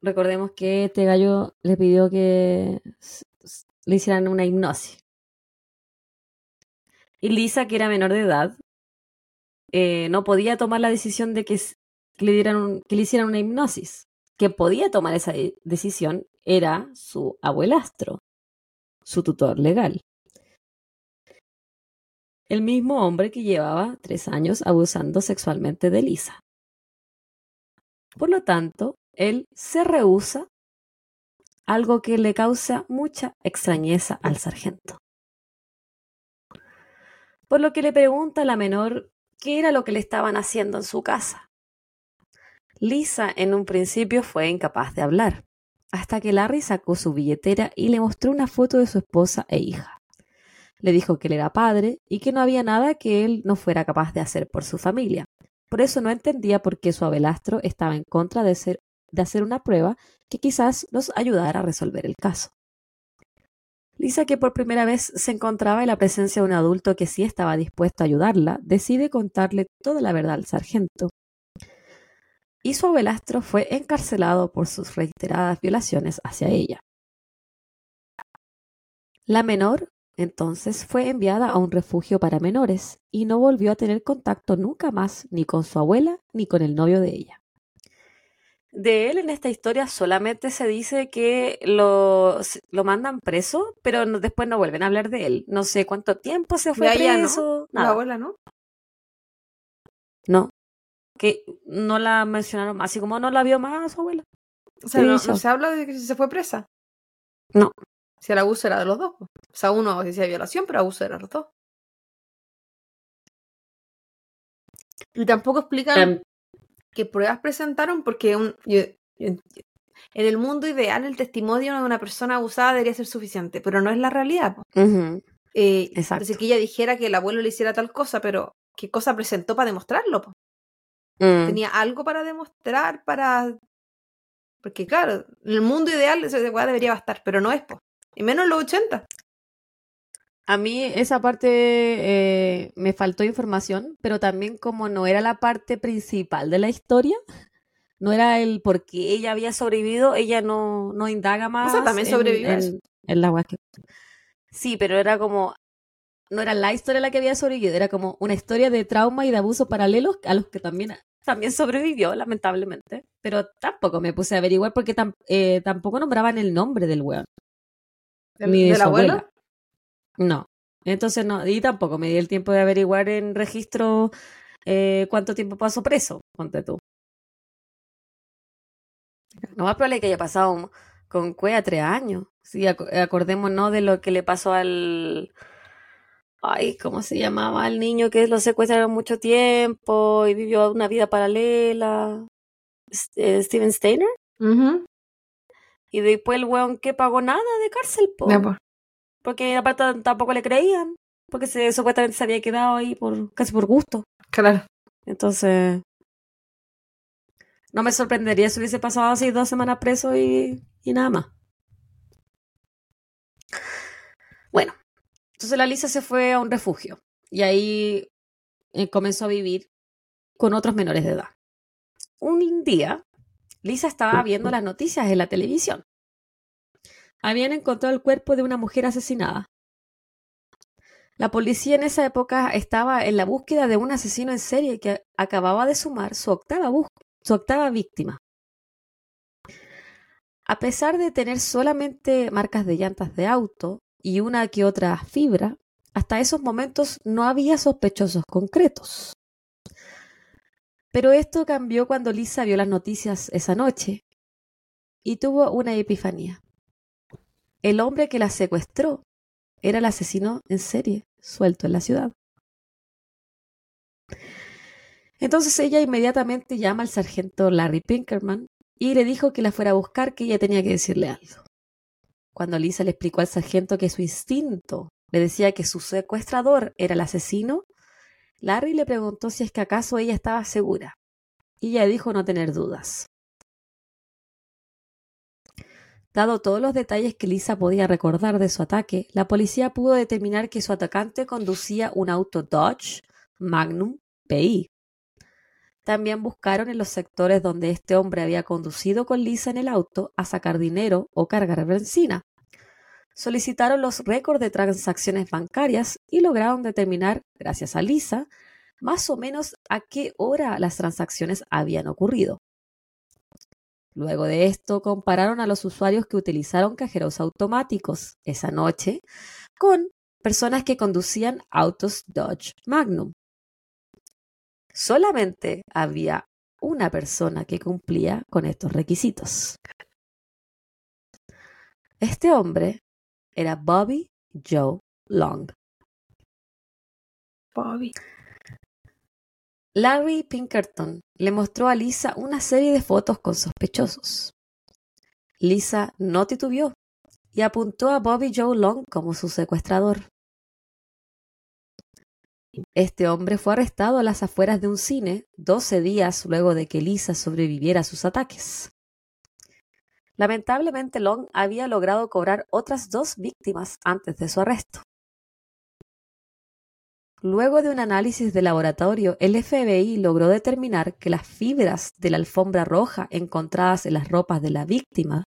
Recordemos que este gallo le pidió que le hicieran una hipnosis. Y Lisa, que era menor de edad, eh, no podía tomar la decisión de que, le dieran que le hicieran una hipnosis. Que podía tomar esa de- decisión era su abuelastro, su tutor legal. El mismo hombre que llevaba tres años abusando sexualmente de Lisa. Por lo tanto, él se rehúsa, algo que le causa mucha extrañeza al sargento. Por lo que le pregunta a la menor qué era lo que le estaban haciendo en su casa. Lisa en un principio fue incapaz de hablar, hasta que Larry sacó su billetera y le mostró una foto de su esposa e hija. Le dijo que él era padre y que no había nada que él no fuera capaz de hacer por su familia. Por eso no entendía por qué su abuelastro estaba en contra de, ser- de hacer una prueba que quizás los ayudara a resolver el caso. Lisa, que por primera vez se encontraba en la presencia de un adulto que sí estaba dispuesto a ayudarla, decide contarle toda la verdad al sargento. Y su abuelastro fue encarcelado por sus reiteradas violaciones hacia ella. La menor entonces fue enviada a un refugio para menores y no volvió a tener contacto nunca más ni con su abuela ni con el novio de ella. De él en esta historia solamente se dice que lo, lo mandan preso, pero no- después no vuelven a hablar de él. No sé cuánto tiempo se fue ¿no? preso. La nada. abuela, ¿no? No. Que no la mencionaron más, así como no la vio más su abuela. O sea, no, no se habla de que se fue presa. No. Si el abuso era de los dos. O sea, uno decía violación, pero abuso era de los dos. Y tampoco explican qué pruebas presentaron, porque un- yo- yo enti- en el mundo ideal el testimonio de una persona abusada debería ser suficiente, pero no es la realidad. Ujú, Eh, Exacto. Entonces que ella dijera que el abuelo le hiciera tal cosa, pero ¿qué cosa presentó para demostrarlo? mm. Tenía algo para demostrar, para... Porque claro, en el mundo ideal esa debería bastar, pero no es, po. Y menos en los 80. A mí esa parte eh, me faltó información, pero también como no era la parte principal de la historia, no era el por qué ella había sobrevivido, ella no, no indaga más también en- sobrevivió a en, en la que- Sí, pero era como, no era la historia la que había sobrevivido, era como una historia de trauma y de abuso paralelos a los que también, también sobrevivió, lamentablemente. Pero tampoco me puse a averiguar porque tam- eh, tampoco nombraban el nombre del weón. ¿Del, Ni de abuelo? abuela. No. Entonces no, y tampoco me di el tiempo de averiguar en registro eh, cuánto tiempo pasó preso, ponte tú. Lo más probable es que haya pasado con Cuea tres años. Sí, ac- acordémonos de lo que le pasó al. Ay, ¿cómo se llamaba? El niño que lo secuestraron mucho tiempo y vivió una vida paralela. Eh, Steven Steiner. Ujú. Y después el weón que pagó nada de cárcel, po. Pues. Porque aparte tampoco le creían, porque se, supuestamente se había quedado ahí por casi por gusto. Claro. Entonces, no me sorprendería si hubiese pasado así dos semanas preso y, y nada más. Bueno, entonces la Lisa se fue a un refugio y ahí eh, comenzó a vivir con otros menores de edad. Un día, Lisa estaba viendo las noticias en la televisión. Habían encontrado el cuerpo de una mujer asesinada. La policía en esa época estaba en la búsqueda de un asesino en serie que acababa de sumar su octava, su octava víctima. A pesar de tener solamente marcas de llantas de auto y una que otra fibra, hasta esos momentos no había sospechosos concretos. Pero esto cambió cuando Lisa vio las noticias esa noche y tuvo una epifanía. El hombre que la secuestró era el asesino en serie suelto en la ciudad. Entonces ella inmediatamente llama al sargento Larry Pinkerman y le dijo que la fuera a buscar, que ella tenía que decirle algo. Cuando Lisa le explicó al sargento que su instinto le decía que su secuestrador era el asesino, Larry le preguntó si es que acaso ella estaba segura. Y ella dijo no tener dudas. Dado todos los detalles que Lisa podía recordar de su ataque, la policía pudo determinar que su atacante conducía un auto Dodge Magnum PI. También buscaron en los sectores donde este hombre había conducido con Lisa en el auto a sacar dinero o cargar benzina. Solicitaron los récords de transacciones bancarias y lograron determinar, gracias a Lisa, más o menos a qué hora las transacciones habían ocurrido. Luego de esto, compararon a los usuarios que utilizaron cajeros automáticos esa noche con personas que conducían autos Dodge Magnum. Solamente había una persona que cumplía con estos requisitos. Este hombre era Bobby Joe Long. Bobby. Larry Pinkerton le mostró a Lisa una serie de fotos con sospechosos. Lisa no titubeó y apuntó a Bobby Joe Long como su secuestrador. Este hombre fue arrestado a las afueras de un cine 12 días luego de que Lisa sobreviviera a sus ataques. Lamentablemente Long había logrado cobrar otras dos víctimas antes de su arresto. Luego de un análisis de laboratorio, el FBI logró determinar que las fibras de la alfombra roja encontradas en las ropas de la víctima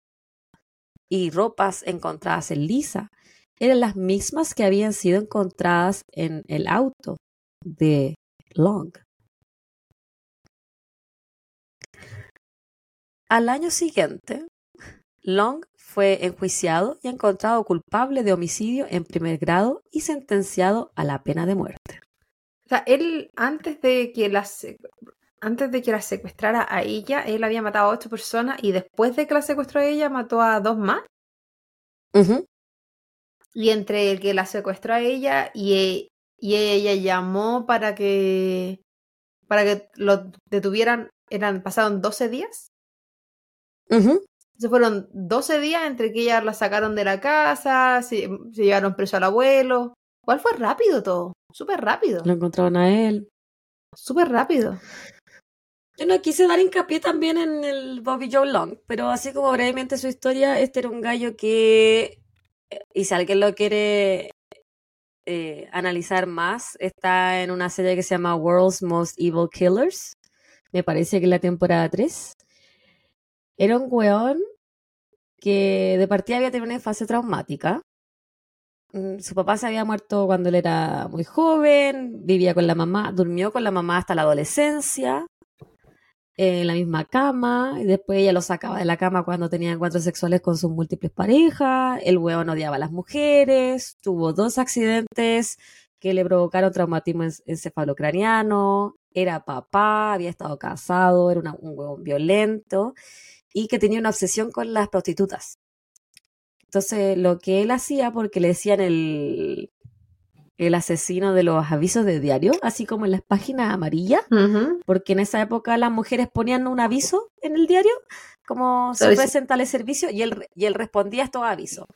y ropas encontradas en Lisa eran las mismas que habían sido encontradas en el auto de Long. Al año siguiente, Long fue enjuiciado y encontrado culpable de homicidio en primer grado y sentenciado a la pena de muerte. O sea, él antes de que la se- antes de que la secuestrara a ella, él había matado a ocho personas y después de que la secuestró a ella mató a dos más. Ujú. Y entre el que la secuestró a ella y, e- y ella llamó para que para que lo detuvieran, eran pasaron 12 días. Ujú. Se fueron 12 días entre que ella la sacaron de la casa, se, se llevaron preso al abuelo. ¿Cuál fue rápido todo? Súper rápido. Lo encontraron a él. Súper rápido. Yo no quise dar hincapié también en el Bobby Joe Long, pero así como brevemente su historia, este era un gallo que, eh, y si alguien lo quiere eh, analizar más, está en una serie que se llama World's Most Evil Killers, me parece que es la temporada 3. Era un weón que de partida había tenido una infancia traumática. Mm, Su papá se había muerto cuando él era muy joven, vivía con la mamá, durmió con la mamá hasta la adolescencia en la misma cama, y después ella lo sacaba de la cama cuando tenía encuentros sexuales con sus múltiples parejas, el huevón odiaba a las mujeres, tuvo dos accidentes que le provocaron traumatismo en- encefalocraniano, era papá, había estado casado, era un huevón violento y que tenía una obsesión con las prostitutas. Entonces, lo que él hacía, porque le decían el, el asesino de los avisos de diario, así como en las páginas amarillas, porque en esa época las mujeres ponían un aviso en el diario, como se Pero sí. ofrecen tales servicios, y él, y él respondía a estos avisos.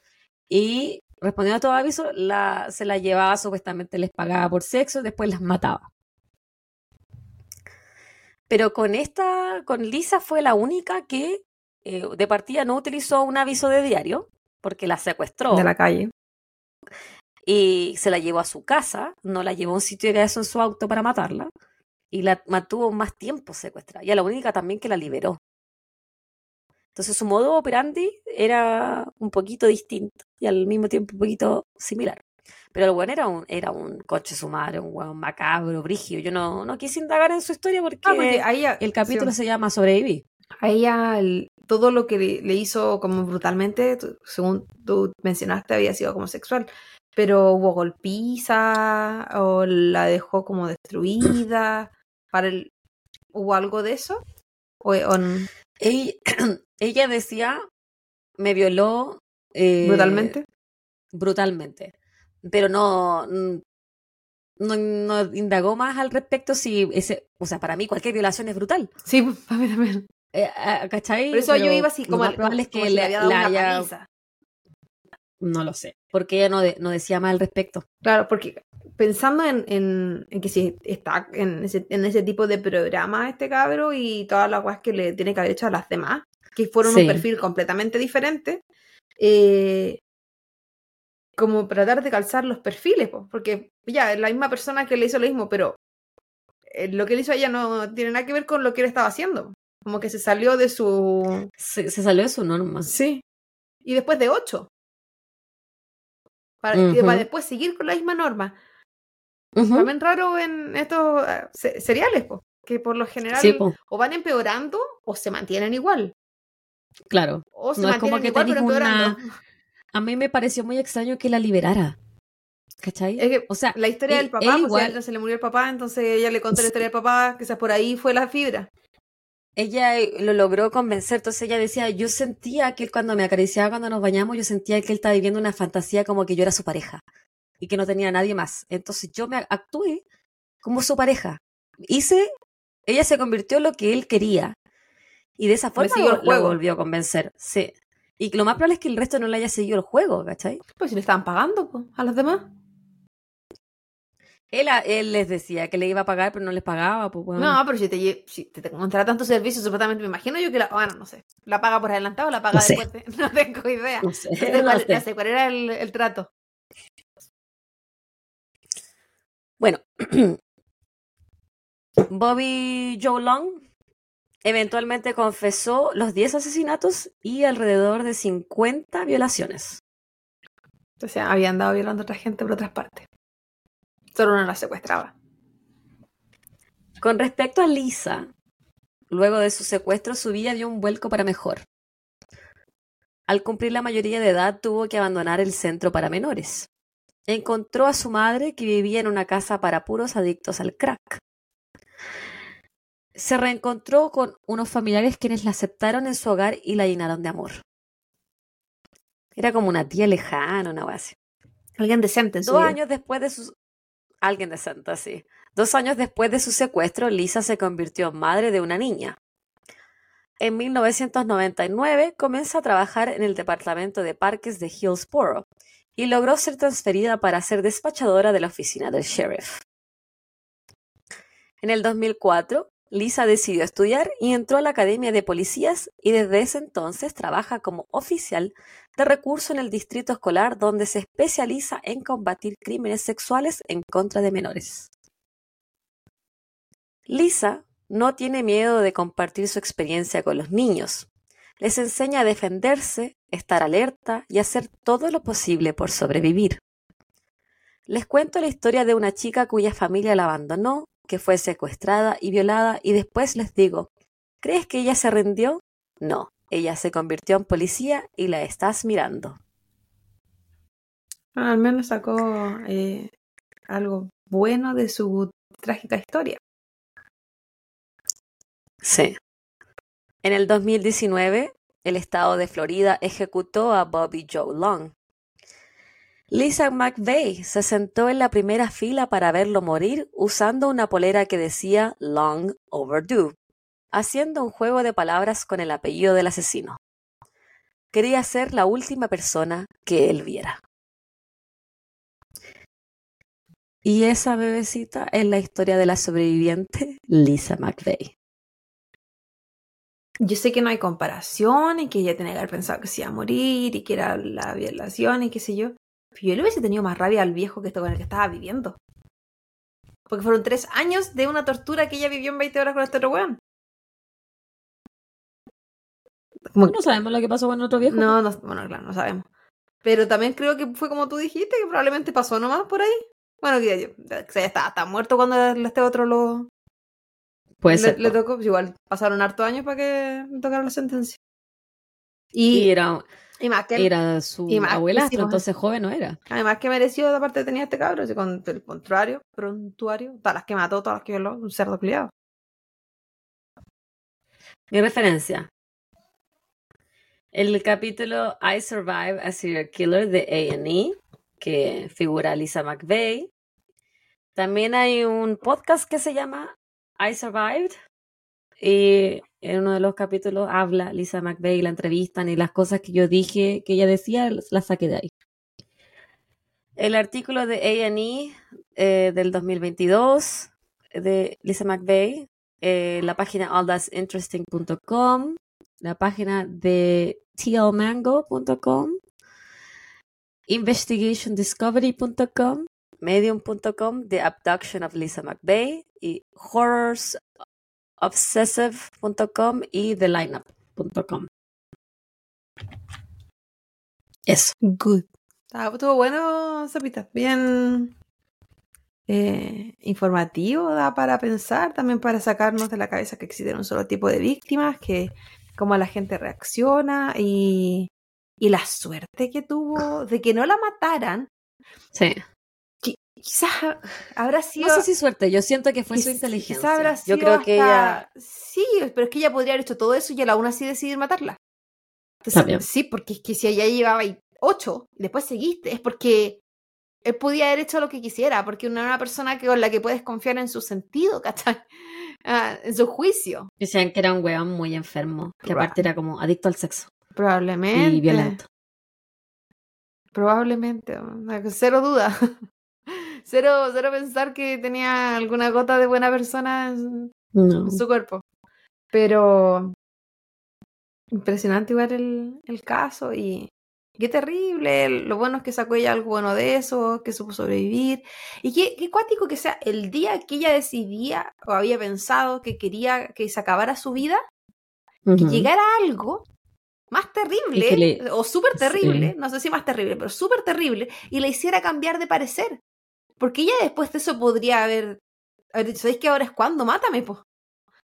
Y respondiendo a estos avisos, la, se la llevaba, supuestamente les pagaba por sexo, y después las mataba. Pero con esta, con Lisa fue la única que eh, de partida no utilizó un aviso de diario, porque la secuestró De la calle. y se la llevó a su casa, no la llevó a un sitio de eso en su auto para matarla, y la mantuvo más tiempo secuestrada, y a la única también que la liberó. Entonces su modo operandi era un poquito distinto y al mismo tiempo un poquito similar. Pero el weón era un, era un coche su madre, un weón macabro, brigio. Yo no, no quise indagar en su historia porque, Ah, porque a ella, el capítulo sí, se llama Sobreviví. A ella el- todo lo que le, le hizo como brutalmente, tú- según tú mencionaste, había sido como sexual. Pero hubo golpiza o la dejó como destruida. Para el, ¿Hubo algo de eso? O, Ella, [CLEARS THROAT] ella decía, me violó eh, brutalmente? brutalmente. Pero no, no, no indagó más al respecto si ese, o sea, para mí cualquier violación es brutal. Sí, [LAUGHS] para mí también. Eh, ah, ¿Cachai? Por eso yo iba así, como, como- probable es como que si le había dado la una paliza. no lo sé, porque ella no, de- no decía más al respecto. Claro, porque pensando en, en, en que si está en ese, en ese tipo de programa este cabro y todas las cosas que le tiene que haber hecho a las demás, que fueron Sí. un perfil completamente diferente, eh, como tratar de calzar los perfiles, po, porque ya, es la misma persona que le hizo lo mismo, pero eh, lo que le hizo a ella no tiene nada que ver con lo que él estaba haciendo. Como que se salió de su... Se, se salió de su norma. Sí. Y después de ocho. Para, después seguir con la misma norma. Ujú. También raro en estos seriales, po, que por lo general Sí, o van empeorando o se mantienen igual. claro. O se No es como mantienen que igual, pero tenés una- empeorando. A mí me pareció muy extraño que la liberara. ¿Cachai? Es que o sea, la historia él- del papá, pues, igual- se le murió el papá, entonces ella le contó la historia del papá, quizás por ahí fue la fibra. Ella eh, lo logró convencer, entonces ella decía, yo sentía que él cuando me acariciaba, cuando nos bañamos, yo sentía que él estaba viviendo una fantasía como que yo era su pareja y que no tenía a nadie más. Entonces yo me actué como su pareja. Hice, ella se convirtió en lo que él quería y de esa forma lo, volvió a convencer. Sí. Y lo más probable es que el resto no le haya seguido el juego, ¿cachai? Pues si le estaban pagando a los demás. Él, les decía que le iba a pagar, pero no les pagaba. Pues, bueno. No, pero si te, si te, contratan tu servicio, supuestamente me imagino yo que la. Bueno, no sé. ¿La paga por adelantado o la paga No sé. después? de- [LAUGHS] no tengo idea. No sé, cuál, sé. no sé cuál era el, el trato. Bueno, [CLEARS THROAT] Bobby Joe Long eventualmente confesó los 10 asesinatos y alrededor de 50 violaciones. Entonces había andado violando a otra gente por otras partes. Solo uno la secuestraba. Con respecto a Lisa, luego de su secuestro su vida dio un vuelco para mejor. Al cumplir la mayoría de edad tuvo que abandonar el centro para menores. Encontró a su madre que vivía en una casa para puros adictos al crack. Se reencontró con unos familiares quienes la aceptaron en su hogar y la llenaron de amor. Era como una tía lejana, una base. Alguien decente en su Dos vida. años después de su... Alguien decente, sí. Dos años después de su secuestro, Lisa se convirtió en madre de una niña. En 1999 comienza a trabajar en el departamento de parques de Hillsborough y logró ser transferida para ser despachadora de la oficina del sheriff. En el 2004, Lisa decidió estudiar y entró a la Academia de Policías y desde ese entonces trabaja como oficial de recurso en el distrito escolar donde se especializa en combatir crímenes sexuales en contra de menores. Lisa no tiene miedo de compartir su experiencia con los niños. Les enseña a defenderse, estar alerta y hacer todo lo posible por sobrevivir. Les cuento la historia de una chica cuya familia la abandonó, que fue secuestrada y violada y después les digo, ¿crees que ella se rindió? No, ella se convirtió en policía y la estás mirando. Ah, al menos sacó eh, algo bueno de su trágica historia. Sí. En el 2019, el estado de Florida ejecutó a Bobby Joe Long. Lisa McVeigh se sentó en la primera fila para verlo morir usando una polera que decía Long Overdue, haciendo un juego de palabras con el apellido del asesino. Quería ser la última persona que él viera. Y esa bebecita es la historia de la sobreviviente Lisa McVeigh. Yo sé que no hay comparación y que ella tenía que haber pensado que se iba a morir y que era la violación y qué sé yo. Pero yo le hubiese tenido más rabia al viejo que esto con el que estaba viviendo. Porque fueron tres años de una tortura que ella vivió en 20 horas con este otro weón. Como- No sabemos lo que pasó con otro viejo. No, no, bueno, claro, no sabemos. Pero también creo que fue como tú dijiste, que probablemente pasó nomás por ahí. Bueno, que ya estaba, estaba muerto cuando este otro lo Puede le, ser. le po. tocó. Pues igual pasaron harto años para que le tocara la sentencia. Y Y, era, y más que era su y más- abuelastro, entonces joven no era. además que mereció la parte que tenía este cabro, así con el contrario, prontuario, todas las que mató, todas las que violó, un cerdo criado. Mi referencia. El capítulo I Survive a Serial Killer de A&E, que figura Lisa McVeigh. También hay un podcast que se llama I Survived. Y en uno de los capítulos habla Lisa McVeigh, la entrevistan y las cosas que yo dije, que ella decía, las saqué de ahí. El artículo de A&E eh, del 2022 de Lisa McVeigh eh, la página allthat'sinteresting.com, la página de tlmango.com, investigationdiscovery.com, medium.com, The Abduction of Lisa McVeigh y horrorsobsessive.com y thelineup.com. Eso. Good. Ah, Estuvo bueno, Zapita. Bien eh, informativo, da para pensar, también para sacarnos de la cabeza que existe un solo tipo de víctimas, que cómo la gente reacciona y, y la suerte que tuvo de que no la mataran. Sí. Qui- Quizás habrá sido. No sé si suerte, yo siento que fue su inteligencia. quizá habrá Yo sido creo que ella Sí, pero es que ella podría haber hecho todo eso y él aún así decidir matarla. Entonces, También. sí, porque es que si ella llevaba ocho y después seguiste, es porque él podía haber hecho lo que quisiera, porque era una persona que, con la que puedes confiar en su sentido, [LAUGHS] ¿cachai? Ah, en su juicio. decían que era un weón muy enfermo, que aparte era como adicto al sexo Probablemente. y violento. Probablemente, cero duda. [LAUGHS] Cero, cero pensar que tenía alguna gota de buena persona en, No. en su cuerpo. Pero impresionante igual el, el caso y qué terrible. Lo bueno es que sacó ella algo bueno de eso, que supo sobrevivir. Y qué, qué cuático que sea el día que ella decidía o había pensado que quería que se acabara su vida, que llegara algo más terrible, Es que le- o súper terrible, Sí. no sé si más terrible, pero súper terrible, y le hiciera cambiar de parecer. Porque ella después de eso podría haber, haber dicho, ¿sabéis que ahora es cuando? Mátame, po.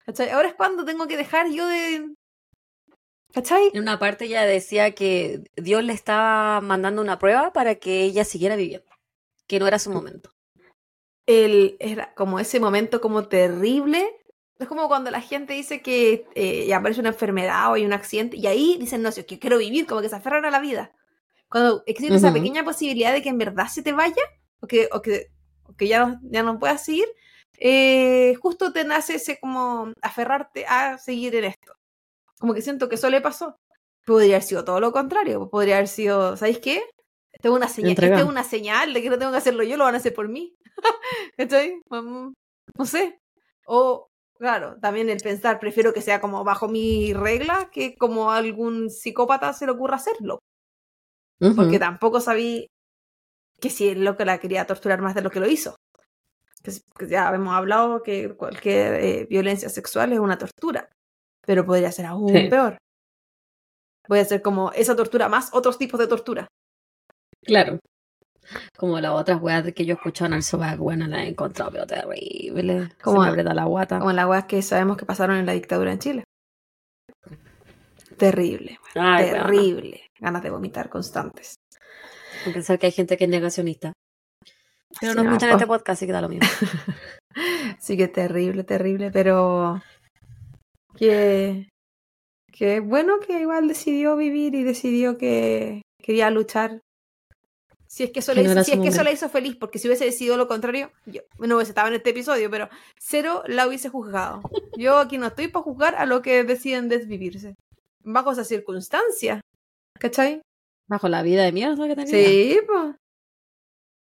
¿Cachai? Ahora es cuando tengo que dejar yo de... ¿Cachai? En una parte ella decía que Dios le estaba mandando una prueba para que ella siguiera viviendo, que no era su momento. El, era como ese momento como terrible. Es como cuando la gente dice que eh, aparece una enfermedad o hay un accidente y ahí dicen, no, si es que quiero vivir, como que se aferran a la vida. Cuando existe esa pequeña posibilidad de que en verdad se te vaya o que, o que, o que ya, no, ya no puedas seguir, eh, justo te nace ese como aferrarte a seguir en esto. Como que siento que eso le pasó. Podría haber sido todo lo contrario. Podría haber sido, ¿sabéis qué? Es una señal, es una señal de que no tengo que hacerlo yo, lo van a hacer por mí. [LAUGHS] ¿Estoy? No sé. O, claro, también el pensar, prefiero que sea como bajo mi regla que como a algún psicópata se le ocurra hacerlo. Porque Ujú. tampoco sabí que si el loco la quería torturar más de lo que lo hizo. Que, ya hemos hablado que cualquier eh, violencia sexual es una tortura. Pero podría ser aún Sí. peor. Puede ser como esa tortura más otros tipos de tortura. Claro. Como las otras weas que yo he escuchado en el sobaco, bueno, las he encontrado, pero terrible. Se Como- me aprieta la guata. Como las weas que sabemos que pasaron en la dictadura en Chile. Terrible, Ay, terrible. Ganas de vomitar constantes. Con Pensar que hay gente que es negacionista. Pero no escuchan po. este podcast, así que da lo mismo. [LAUGHS] Sí que terrible, terrible, pero que, que bueno que igual decidió vivir y decidió que quería luchar. Si es que eso, Que le, no hizo- era si es que eso la hizo feliz, porque si hubiese decidido lo contrario, yo no hubiese estado en este episodio, pero cero la hubiese juzgado. Yo aquí no estoy para juzgar a lo que deciden desvivirse. Bajo esa circunstancia. ¿Cachai? Bajo la vida de mierda que tenía. Sí, pues.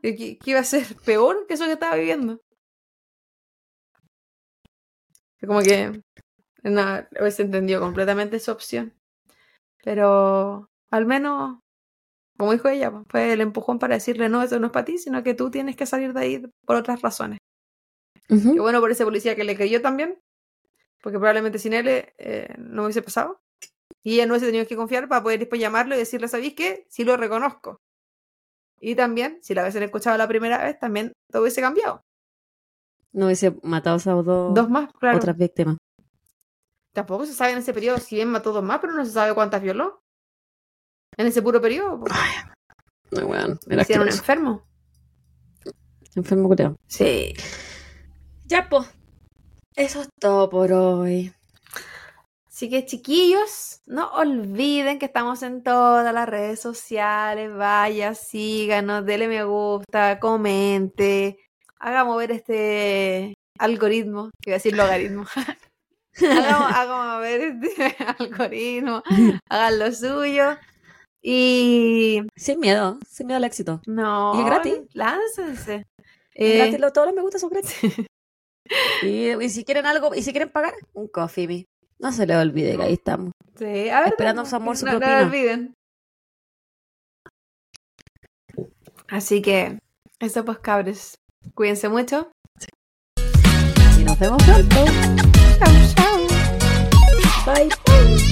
¿Qué, qué iba a ser [LAUGHS] peor que eso que estaba viviendo? Como que no, hubiese entendido completamente su opción. Pero al menos, como dijo ella, pues, fue el empujón para decirle no, eso no es para ti, sino que tú tienes que salir de ahí por otras razones. Qué bueno por ese policía que le creyó también, porque probablemente sin él eh, no hubiese pasado. Y ella no hubiese tenido que confiar para poder después llamarlo y decirle, ¿sabéis qué? Sí lo reconozco. Y también, si la hubiesen escuchado la primera vez, también todo hubiese cambiado. No hubiese matado a esas dos, Dos más, claro. otras víctimas. Tampoco se sabe en ese periodo si bien mató dos más, pero no se sabe cuántas violó. En ese puro periodo. Ay, weón, Le era hicieron asqueroso. enfermo. Enfermo creo. Sí. Ya, pues. Eso es todo por hoy. Así que chiquillos, no olviden que estamos en todas las redes sociales. Vaya, síganos, dele me gusta, comente, haga mover este algoritmo, que iba a decir logaritmo. [LAUGHS] haga, haga mover este [LAUGHS] algoritmo, hagan lo suyo. Y Sin miedo, sin miedo al éxito. no, ¿Y es gratis? láncense. Eh, gratis, todos los me gusta son gratis. [LAUGHS] y, y si quieren algo, y si quieren pagar, un coffee me. No se le olvide que ahí estamos. Sí, a ver, Esperando su amor, su no, propina. No olviden. Así que, eso pues cabres. Cuídense mucho. Sí. Y nos vemos pronto. Chao, chao. Bye.